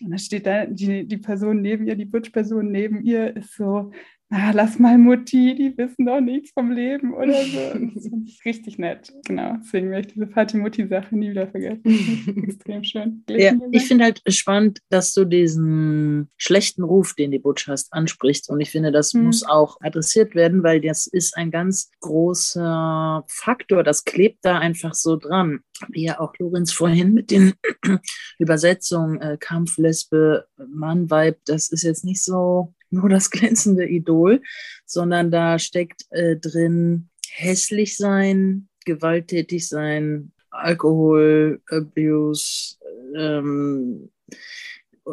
Und dann steht da die, die Person neben ihr, die Butch-Person neben ihr, ist so, ah, lass mal Mutti, die wissen doch nichts vom Leben oder so. das finde ich richtig nett. Genau, deswegen werde ich diese Fatih-Mutti-Sache nie wieder vergessen. extrem schön. Ja, ich finde halt spannend, dass du diesen schlechten Ruf, den die Butch hast, ansprichst. Und ich finde, das mhm. muss auch adressiert werden, weil das ist ein ganz großer Faktor. Das klebt da einfach so dran. Wie ja auch Lorenz vorhin mit den Übersetzungen äh, Kampf, Lesbe, Mann, Weib, das ist jetzt nicht so nur das glänzende Idol, sondern da steckt äh, drin hässlich sein, gewalttätig sein, Alkohol, Abuse, ähm,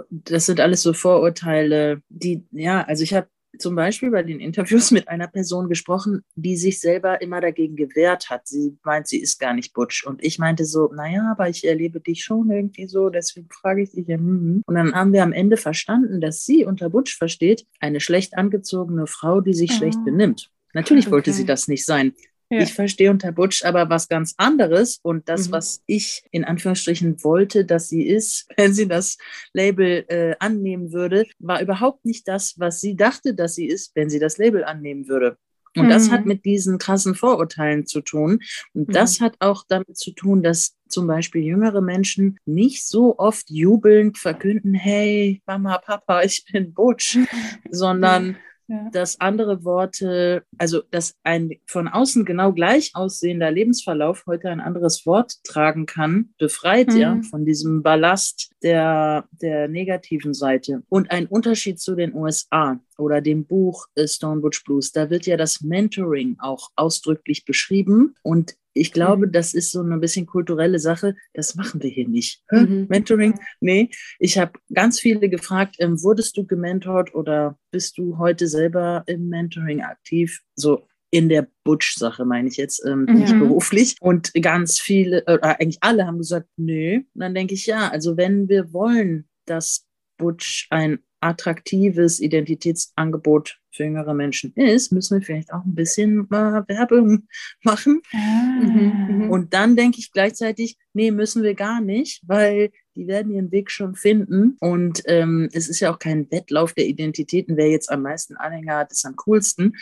das sind alles so Vorurteile, die, ja, also ich habe zum Beispiel bei den Interviews mit einer Person gesprochen, die sich selber immer dagegen gewehrt hat. Sie meint, sie ist gar nicht Butch. Und ich meinte so, naja, aber ich erlebe dich schon irgendwie so, deswegen frage ich dich. Ja, hm. Und dann haben wir am Ende verstanden, dass sie unter Butch versteht, eine schlecht angezogene Frau, die sich oh. schlecht benimmt. Natürlich okay. wollte sie das nicht sein. Ja. Ich verstehe unter Butch aber was ganz anderes und das, mhm. was ich in Anführungsstrichen wollte, dass sie ist, wenn sie das Label äh, annehmen würde, war überhaupt nicht das, was sie dachte, dass sie ist, wenn sie das Label annehmen würde. Und mhm. das hat mhm. mit diesen krassen Vorurteilen zu tun. Und mhm. das hat auch damit zu tun, dass zum Beispiel jüngere Menschen nicht so oft jubelnd verkünden, hey, Mama, Papa, ich bin Butch, sondern ja. dass andere Worte, also dass ein von außen genau gleich aussehender Lebensverlauf heute ein anderes Wort tragen kann, befreit mhm. ja von diesem Ballast der, der negativen Seite. Und ein Unterschied zu den USA oder dem Buch Stone Butch Blues, da wird ja das Mentoring auch ausdrücklich beschrieben und ich glaube, mhm. das ist so eine bisschen kulturelle Sache. Das machen wir hier nicht. Mhm. Mentoring? Nee. Ich habe ganz viele gefragt, ähm, wurdest du gementort oder bist du heute selber im Mentoring aktiv? So in der Butch-Sache meine ich jetzt, ähm, mhm. nicht beruflich. Und ganz viele, äh, eigentlich alle haben gesagt, nö. Und dann denke ich, ja, also wenn wir wollen, dass Butch ein attraktives Identitätsangebot für jüngere Menschen ist, müssen wir vielleicht auch ein bisschen äh, Werbung machen. Ah. Mhm. Und dann denke ich gleichzeitig, nee, müssen wir gar nicht, weil die werden ihren Weg schon finden. Und ähm, es ist ja auch kein Wettlauf der Identitäten, wer jetzt am meisten Anhänger hat, ist am coolsten.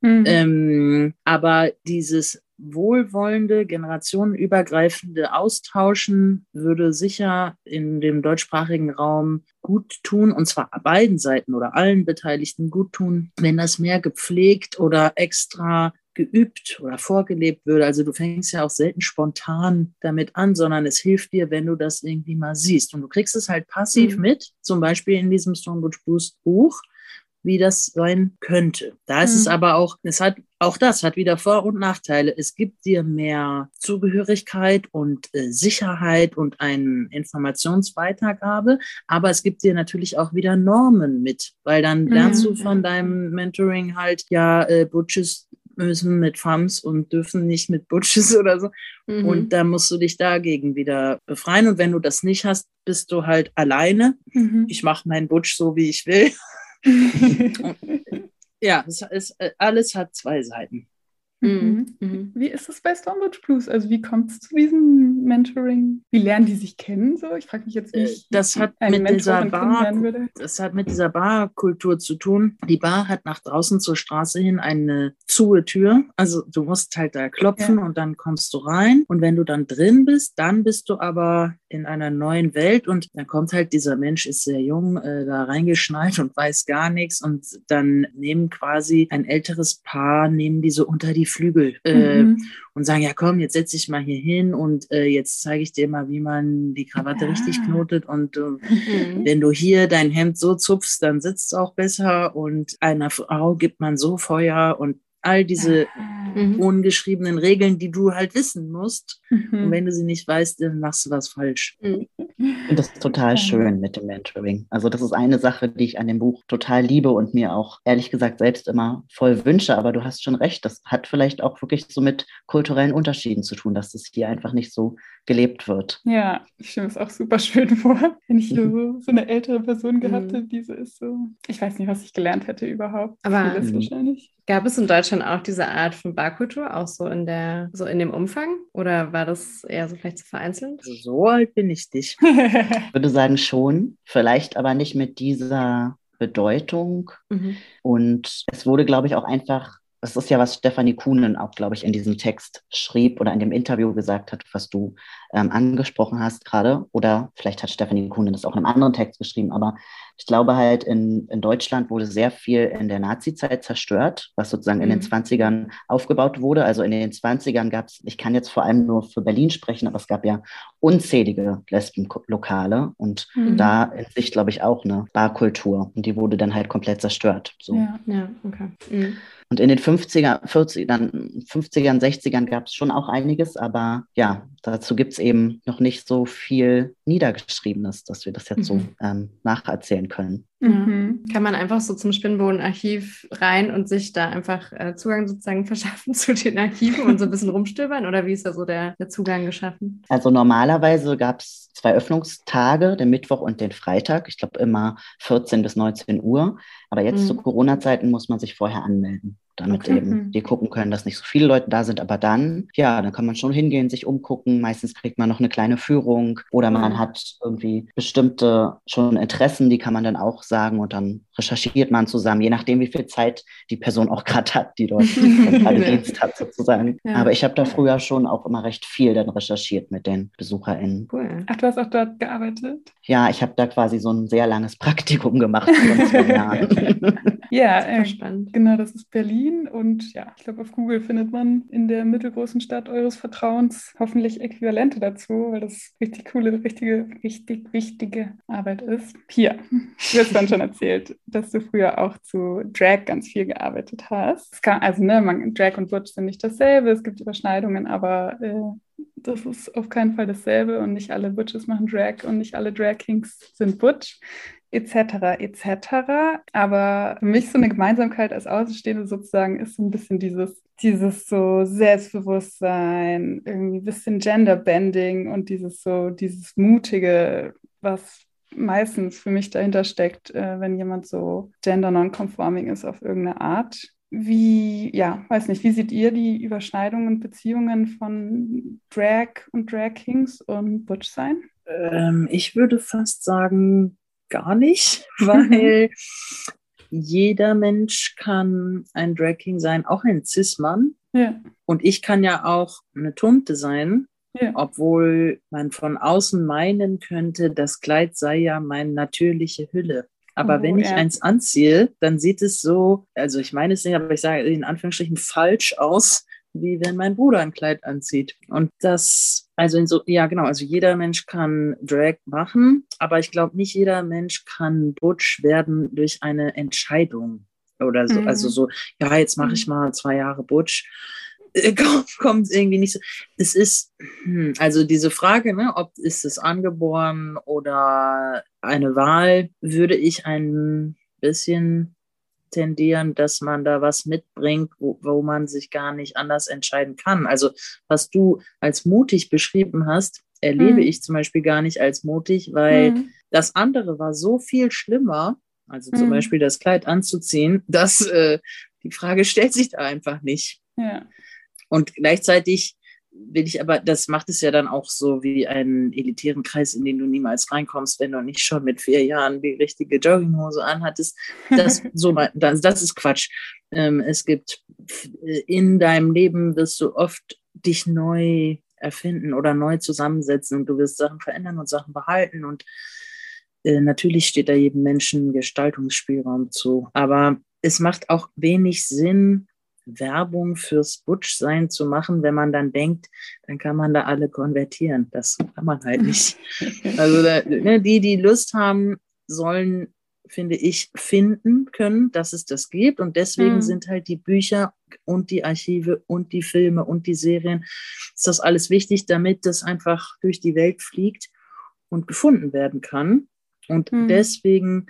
Mhm. Ähm, aber dieses wohlwollende, generationenübergreifende Austauschen würde sicher in dem deutschsprachigen Raum gut tun, und zwar beiden Seiten oder allen Beteiligten gut tun, wenn das mehr gepflegt oder extra geübt oder vorgelebt würde. Also du fängst ja auch selten spontan damit an, sondern es hilft dir, wenn du das irgendwie mal siehst. Und du kriegst es halt passiv Mhm. mit, zum Beispiel in diesem Stonebridge Boost Buch wie das sein könnte. Da ist es Mhm. aber auch, es hat, auch das hat wieder Vor- und Nachteile. Es gibt dir mehr Zugehörigkeit und äh, Sicherheit und eine Informationsweitergabe, aber es gibt dir natürlich auch wieder Normen mit, weil dann lernst du Mhm. von deinem Mentoring halt, ja, äh, Butches müssen mit Fams und dürfen nicht mit Butches oder so. Mhm. Und da musst du dich dagegen wieder befreien. Und wenn du das nicht hast, bist du halt alleine. Mhm. Ich mache meinen Butch so, wie ich will. Ja, es ist, äh, alles hat zwei Seiten. Mhm. Mhm. Wie ist es bei Stonebridge Blues? Also wie kommt es zu diesem Mentoring? Wie lernen die sich kennen? So, ich frage mich jetzt, wie Äh, ich das hat mit dieser Bar-. Das hat mit dieser Barkultur zu tun. Die Bar hat nach draußen zur Straße hin eine zuhe Tür. Also du musst halt da klopfen und dann kommst du rein. Und wenn du dann drin bist, dann bist du aber in einer neuen Welt und dann kommt halt dieser Mensch, ist sehr jung, äh, da reingeschneit und weiß gar nichts. Und dann nehmen quasi ein älteres Paar, nehmen die so unter die Flügel. Äh, Mhm. und sagen, ja komm, jetzt setz dich mal hier hin und äh, jetzt zeige ich dir mal, wie man die Krawatte Ah. richtig knotet und äh, Mhm. wenn du hier dein Hemd so zupfst, dann sitzt es auch besser und einer Frau gibt man so Feuer und all diese Mhm. ungeschriebenen Regeln, die du halt wissen musst. Und Mhm. wenn du sie nicht weißt, dann machst du was falsch. Mhm. Ich finde das total Ja. schön mit dem Mentoring. Also das ist eine Sache, die ich an dem Buch total liebe und mir auch ehrlich gesagt selbst immer voll wünsche. Aber du hast schon recht, das hat vielleicht auch wirklich so mit kulturellen Unterschieden zu tun, dass es hier einfach nicht so gelebt wird. Ja, ich stelle es auch super schön vor, wenn ich hier Mhm. so, so eine ältere Person gehabt Mhm. hätte, die so ist so. Ich weiß nicht, was ich gelernt hätte überhaupt. Aber- Mhm. wahrscheinlich. Gab es in Deutschland auch diese Art von Barkultur, auch so in der, so in dem Umfang? Oder war das eher so vielleicht zu vereinzelt? Also so alt bin ich nicht. Ich würde sagen schon, vielleicht aber nicht mit dieser Bedeutung. Mhm. Und es wurde, glaube ich, auch einfach, das ist ja, was Stefanie Kuhnen auch, glaube ich, in diesem Text schrieb oder in dem Interview gesagt hat, was du ähm, angesprochen hast gerade. Oder vielleicht hat Stefanie Kuhnen das auch in einem anderen Text geschrieben. Aber ich glaube halt, in, in Deutschland wurde sehr viel in der Nazi-Zeit zerstört, was sozusagen in den Mhm. 20ern aufgebaut wurde. Also in den 20ern gab es, ich kann jetzt vor allem nur für Berlin sprechen, aber es gab ja unzählige Lesbenlokale und Mhm. da in sich, glaube ich, auch eine Barkultur. Und die wurde dann halt komplett zerstört. So. Ja. Ja, okay. Mhm. Und in den 50er, 40ern, 50ern, 60ern gab es schon auch einiges, aber ja, dazu gibt es eben noch nicht so viel Niedergeschriebenes, dass wir das jetzt so Mhm. ähm, nacherzählen können. Mhm. Kann man einfach so zum Spinnbodenarchiv rein und sich da einfach äh, Zugang sozusagen verschaffen zu den Archiven und so ein bisschen rumstöbern? Oder wie ist da so der, der Zugang geschaffen? Also normalerweise gab es zwei Öffnungstage, den Mittwoch und den Freitag. Ich glaube immer 14 bis 19 Uhr. Aber jetzt Mhm. zu Corona-Zeiten muss man sich vorher anmelden, damit Okay. eben die gucken können, dass nicht so viele Leute da sind. Aber dann, ja, dann kann man schon hingehen, sich umgucken. Meistens kriegt man noch eine kleine Führung oder man Mhm. hat irgendwie bestimmte schon Interessen, die kann man dann auch sagen und dann recherchiert man zusammen, je nachdem, wie viel Zeit die Person auch gerade hat, die dort gerade. Dienst hat sozusagen. Ja. Aber ich habe da früher schon auch immer recht viel dann recherchiert mit den BesucherInnen. Cool. Ach, du hast auch dort gearbeitet? Ja, ich habe da quasi so ein sehr langes Praktikum gemacht. Ja, äh, spannend. Genau, das ist Berlin und ja, ich glaube, auf Google findet man in der mittelgroßen Stadt eures Vertrauens hoffentlich Äquivalente dazu, weil das richtig coole, richtige, richtig wichtige Arbeit ist. Pia, du hast dann schon erzählt, dass du früher auch zu Drag ganz viel gearbeitet hast. Kann, also, ne, man, Drag und Butch sind nicht dasselbe, es gibt Überschneidungen, aber äh, das ist auf keinen Fall dasselbe und nicht alle Butches machen Drag und nicht alle Drag Kings sind Butch etc. etc. Aber für mich so eine Gemeinsamkeit als Außenstehende sozusagen ist so ein bisschen dieses, dieses so Selbstbewusstsein, irgendwie ein bisschen Genderbending und dieses so, dieses Mutige, was meistens für mich dahinter steckt, äh, wenn jemand so gender non-conforming ist auf irgendeine Art. Wie, ja, weiß nicht, wie seht ihr die Überschneidungen und Beziehungen von Drag und Drag Kings und Butch sein? Ähm, ich würde fast sagen, gar nicht, weil jeder Mensch kann ein Drag King sein, auch ein Cis-Mann. Ja. Und ich kann ja auch eine Tunte sein, Ja. obwohl man von außen meinen könnte, das Kleid sei ja meine natürliche Hülle. Aber Oh, wenn ich ja. eins anziehe, dann sieht es so, also ich meine es nicht, aber ich sage in Anführungsstrichen falsch aus, wie wenn mein Bruder ein Kleid anzieht. Und das, also in so, ja genau, also jeder Mensch kann Drag machen, aber ich glaube nicht jeder Mensch kann Butch werden durch eine Entscheidung oder so. Mhm. Also so, ja, jetzt mache ich mal zwei Jahre Butch. Äh, kommt- Kommt irgendwie nicht so. Es ist, hm, also diese Frage, ne, ob ist es angeboren oder eine Wahl, würde ich ein bisschen tendieren, dass man da was mitbringt, wo, wo man sich gar nicht anders entscheiden kann. Also was du als mutig beschrieben hast, erlebe Mhm. ich zum Beispiel gar nicht als mutig, weil Mhm. das andere war so viel schlimmer, also zum Mhm. Beispiel das Kleid anzuziehen, dass äh, die Frage stellt sich da einfach nicht. Ja. Und gleichzeitig will ich aber, das macht es ja dann auch so wie einen elitären Kreis, in den du niemals reinkommst, wenn du nicht schon mit vier Jahren die richtige Jogginghose anhattest. Das, so, das, das ist Quatsch. Ähm, es gibt äh, in deinem Leben wirst du oft dich neu erfinden oder neu zusammensetzen und du wirst Sachen verändern und Sachen behalten und äh, natürlich steht da jedem Menschen Gestaltungsspielraum zu. Aber es macht auch wenig Sinn, Werbung fürs Butch-Sein zu machen, wenn man dann denkt, dann kann man da alle konvertieren. Das kann man halt nicht. Also da, ne, die, die Lust haben, sollen, finde ich, finden können, dass es das gibt. Und deswegen Mhm. sind halt die Bücher und die Archive und die Filme und die Serien, ist das alles wichtig, damit das einfach durch die Welt fliegt und gefunden werden kann. Und Mhm. deswegen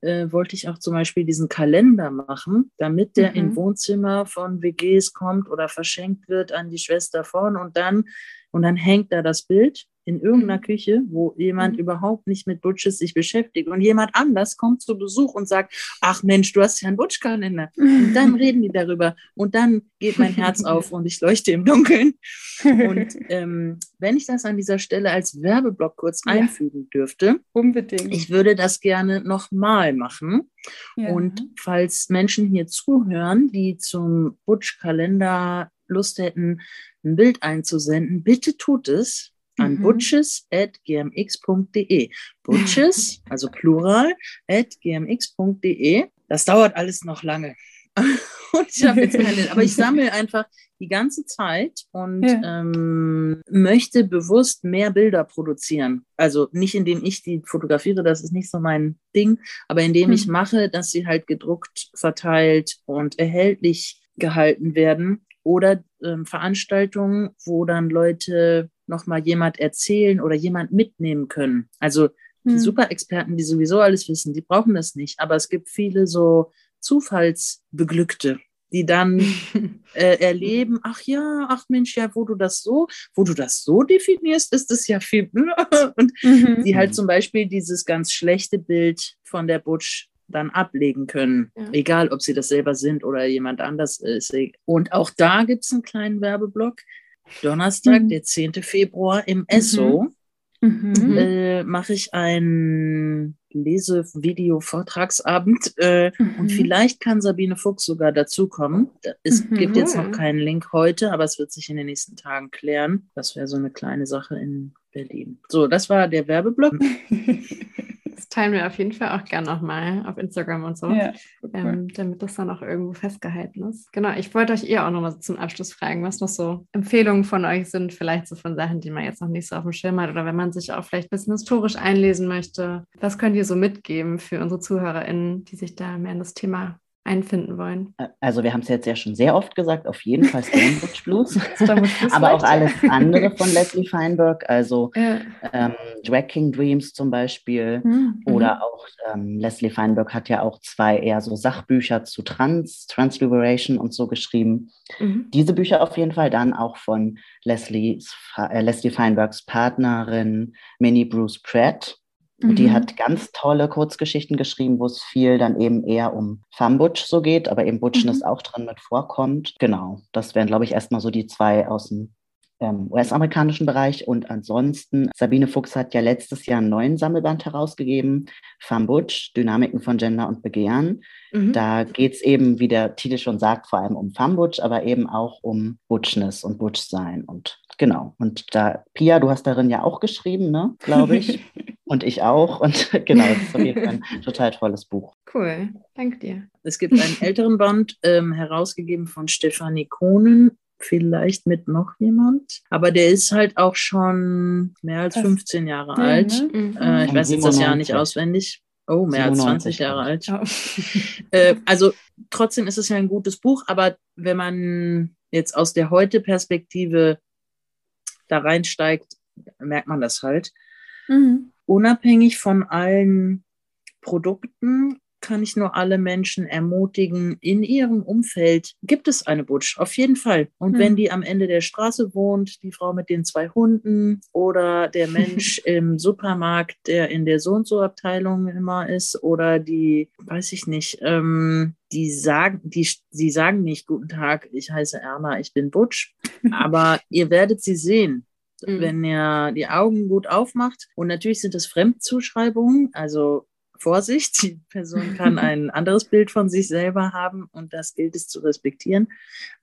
äh, wollte ich auch zum Beispiel diesen Kalender machen, damit der Mhm. im Wohnzimmer von WGs kommt oder verschenkt wird an die Schwester von und dann, und dann hängt da das Bild in irgendeiner Mhm. Küche, wo jemand Mhm. überhaupt nicht mit Butches sich beschäftigt und jemand anders kommt zu Besuch und sagt, ach Mensch, du hast ja einen Butch-Kalender. Und dann reden die darüber und dann geht mein Herz auf und ich leuchte im Dunkeln. Und ähm, wenn ich das an dieser Stelle als Werbeblock kurz Ja. einfügen dürfte, Unbedingt. ich würde das gerne nochmal machen. ja. Und falls Menschen hier zuhören, die zum Butch-Kalender Lust hätten, ein Bild einzusenden, bitte tut es an Mhm. butches.gmx.de. Butches, also plural, at gmx.de. Das dauert alles noch lange. Und ich habe jetzt keine, aber ich sammle einfach die ganze Zeit und Ja. ähm, möchte bewusst mehr Bilder produzieren. Also nicht indem ich die fotografiere, das ist nicht so mein Ding, aber indem Hm. ich mache, dass sie halt gedruckt, verteilt und erhältlich gehalten werden oder ähm, Veranstaltungen, wo dann Leute nochmal jemand erzählen oder jemand mitnehmen können. Also die Hm. Superexperten, die sowieso alles wissen, die brauchen das nicht. Aber es gibt viele so Zufallsbeglückte, die dann äh, erleben, ach ja, ach Mensch, ja, wo du das so, wo du das so definierst, ist es ja viel. Und Mhm. die halt zum Beispiel dieses ganz schlechte Bild von der Butch dann ablegen können. Ja. Egal, ob sie das selber sind oder jemand anders ist. Und auch da gibt es einen kleinen Werbeblock. Donnerstag, Mhm. der 10. Februar im Esso Mhm. äh, mache ich einen Lese-Video-Vortragsabend äh, und Mhm. vielleicht kann Sabine Fuchs sogar dazukommen. Da- Es Mhm. gibt jetzt noch keinen Link heute, aber es wird sich in den nächsten Tagen klären. Das wäre so eine kleine Sache in Berlin. So, das war der Werbeblock. Das teilen wir auf jeden Fall auch gern nochmal auf Instagram und so. ja. ähm, damit das dann auch irgendwo festgehalten ist. Genau, ich wollte euch eher auch nochmal zum Abschluss fragen, was noch so Empfehlungen von euch sind, vielleicht so von Sachen, die man jetzt noch nicht so auf dem Schirm hat oder wenn man sich auch vielleicht ein bisschen historisch einlesen möchte. Was könnt ihr so mitgeben für unsere ZuhörerInnen, die sich da mehr in das Thema einfinden wollen? Also wir haben es jetzt ja schon sehr oft gesagt, auf jeden Fall Stonebridge Blues, aber auch alles andere von Leslie Feinberg, also Ja. ähm, Drag King Dreams zum Beispiel. Mhm. Oder auch ähm, Leslie Feinberg hat ja auch zwei eher so Sachbücher zu Trans, Transliberation und so geschrieben. Mhm. Diese Bücher auf jeden Fall dann auch von Leslie's, äh, Leslie Feinbergs Partnerin Minnie Bruce Pratt. Mhm. Die hat ganz tolle Kurzgeschichten geschrieben, wo es viel dann eben eher um Fambutsch so geht, aber eben Butchness mhm. auch drin mit vorkommt. Genau, das wären, glaube ich, erstmal so die zwei aus dem ähm, US-amerikanischen Bereich. Und ansonsten, Sabine Fuchs hat ja letztes Jahr einen neuen Sammelband herausgegeben, Fambutsch, Dynamiken von Gender und Begehren. Mhm. Da geht es eben, wie der Titel schon sagt, vor allem um Fambutsch, aber eben auch um Butchness und Butchsein. Und genau, und da, Pia, du hast darin ja auch geschrieben, ne, glaube ich. und ich auch. Und genau, das ist auf jeden Fall ein total tolles Buch. Cool, danke dir. Es gibt einen älteren Band, ähm, herausgegeben von Stefanie Kohnen, vielleicht mit noch jemand. Aber der ist halt auch schon mehr als 15 Jahre ja, alt. Ne? Mhm. Äh, ich weiß jetzt das Jahr nicht auswendig. Oh, mehr 97. als 20 Jahre alt. Oh. äh, also trotzdem ist es ja ein gutes Buch, aber wenn man jetzt aus der Heute-Perspektive da reinsteigt, merkt man das halt. Mhm. Unabhängig von allen Produkten kann ich nur alle Menschen ermutigen, in ihrem Umfeld gibt es eine Butch, auf jeden Fall. Und mhm. wenn die am Ende der Straße wohnt, die Frau mit den zwei Hunden oder der Mensch im Supermarkt, der in der So und so Abteilung immer ist oder die, weiß ich nicht, ähm, die sagen, die, die sagen nicht, guten Tag, ich heiße Erna, ich bin Butch, aber ihr werdet sie sehen. Mhm. Wenn ihr die Augen gut aufmacht. Und natürlich sind es Fremdzuschreibungen, also Vorsicht, die Person kann ein anderes Bild von sich selber haben und das gilt es zu respektieren.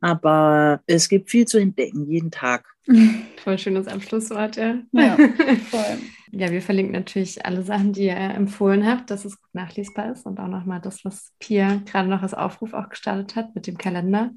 Aber es gibt viel zu entdecken, jeden Tag. Voll schönes Abschlusswort, ja. Ja, voll. ja, wir verlinken natürlich alle Sachen, die ihr empfohlen habt, dass es gut nachlesbar ist und auch nochmal das, was Pia gerade noch als Aufruf auch gestartet hat mit dem Kalender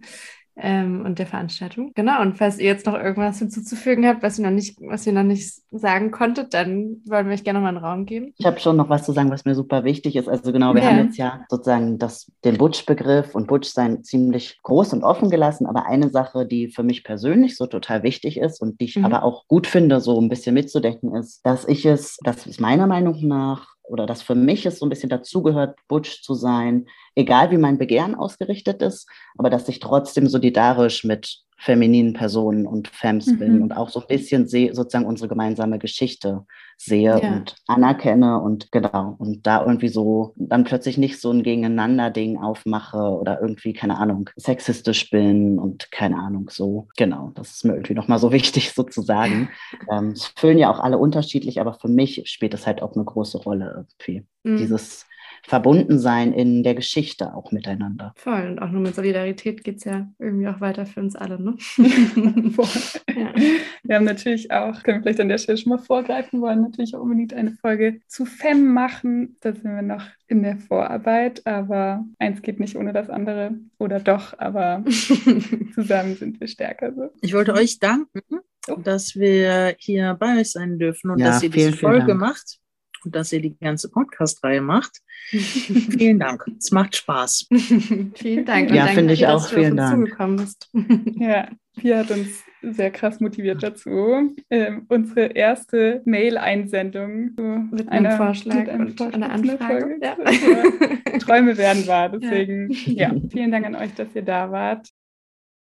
ähm, und der Veranstaltung. Genau, und falls ihr jetzt noch irgendwas hinzuzufügen habt, was ihr noch nicht, was ihr noch nicht sagen konntet, dann wollen wir euch gerne noch mal einen Raum geben. Ich habe schon noch was zu sagen, was mir super wichtig ist. Also genau, wir ja. haben jetzt ja sozusagen das, den Butch-Begriff und Butch-Sein ziemlich groß und offen gelassen, aber eine Sache, die für mich persönlich so total wichtig ist und die ich mhm. aber auch gut finde, so ein bisschen mitzudenken, ist, dass ich es, das ist meiner Meinung nach oder dass für mich es so ein bisschen dazugehört, Butch zu sein, egal wie mein Begehren ausgerichtet ist, aber dass ich trotzdem solidarisch mit femininen Personen und Femmes mhm. bin und auch so ein bisschen sehe, sozusagen unsere gemeinsame Geschichte sehe ja. und anerkenne und genau, und da irgendwie so dann plötzlich nicht so ein Gegeneinander-Ding aufmache oder irgendwie, keine Ahnung, sexistisch bin und keine Ahnung, so. Genau, das ist mir irgendwie nochmal so wichtig sozusagen. ähm, es füllen ja auch alle unterschiedlich, aber für mich spielt es halt auch eine große Rolle irgendwie. Mhm. Dieses verbunden sein in der Geschichte auch miteinander. Voll. Und auch nur mit Solidarität geht es ja irgendwie auch weiter für uns alle, ne? ja. Wir haben natürlich auch, können wir vielleicht an der Stelle schon mal vorgreifen wollen, natürlich auch unbedingt eine Folge zu Fem machen. Da sind wir noch in der Vorarbeit, aber eins geht nicht ohne das andere. Oder doch, aber zusammen sind wir stärker. So. Ich wollte euch danken, oh. dass wir hier bei euch sein dürfen und ja, dass ihr diese Folge macht und dass ihr die ganze Podcast-Reihe macht. Vielen Dank. Es macht Spaß. Vielen Dank. ja, finde ich auch. Vielen Dank. ja, Pia hat uns sehr krass motiviert dazu. Ähm, unsere erste Mail-Einsendung so mit einem Vorschlag mit einem und Vorschlag einer Anfrage. Ja. Träume werden wahr. Deswegen, ja. ja, vielen Dank an euch, dass ihr da wart.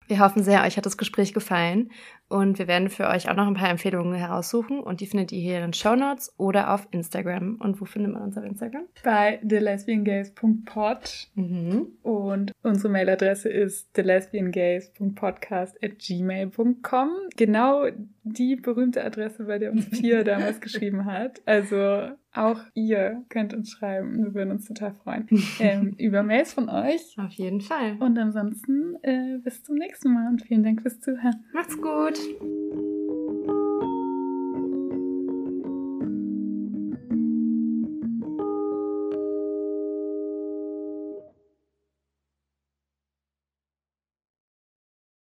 Wir hoffen sehr, euch hat das Gespräch gefallen und wir werden für euch auch noch ein paar Empfehlungen heraussuchen und die findet ihr hier in den Show Notes oder auf Instagram. Und wo findet man uns auf Instagram? Bei thelesbiangays.pod mhm. und unsere Mailadresse ist thelesbiangays.podcast@gmail.com. Genau die berühmte Adresse, bei der uns Pia damals geschrieben hat. Also auch ihr könnt uns schreiben. Wir würden uns total freuen. Ähm, über Mails von euch. Auf jeden Fall. Und ansonsten äh, bis zum nächsten Mal und vielen Dank fürs Zuhören. Macht's gut. wird.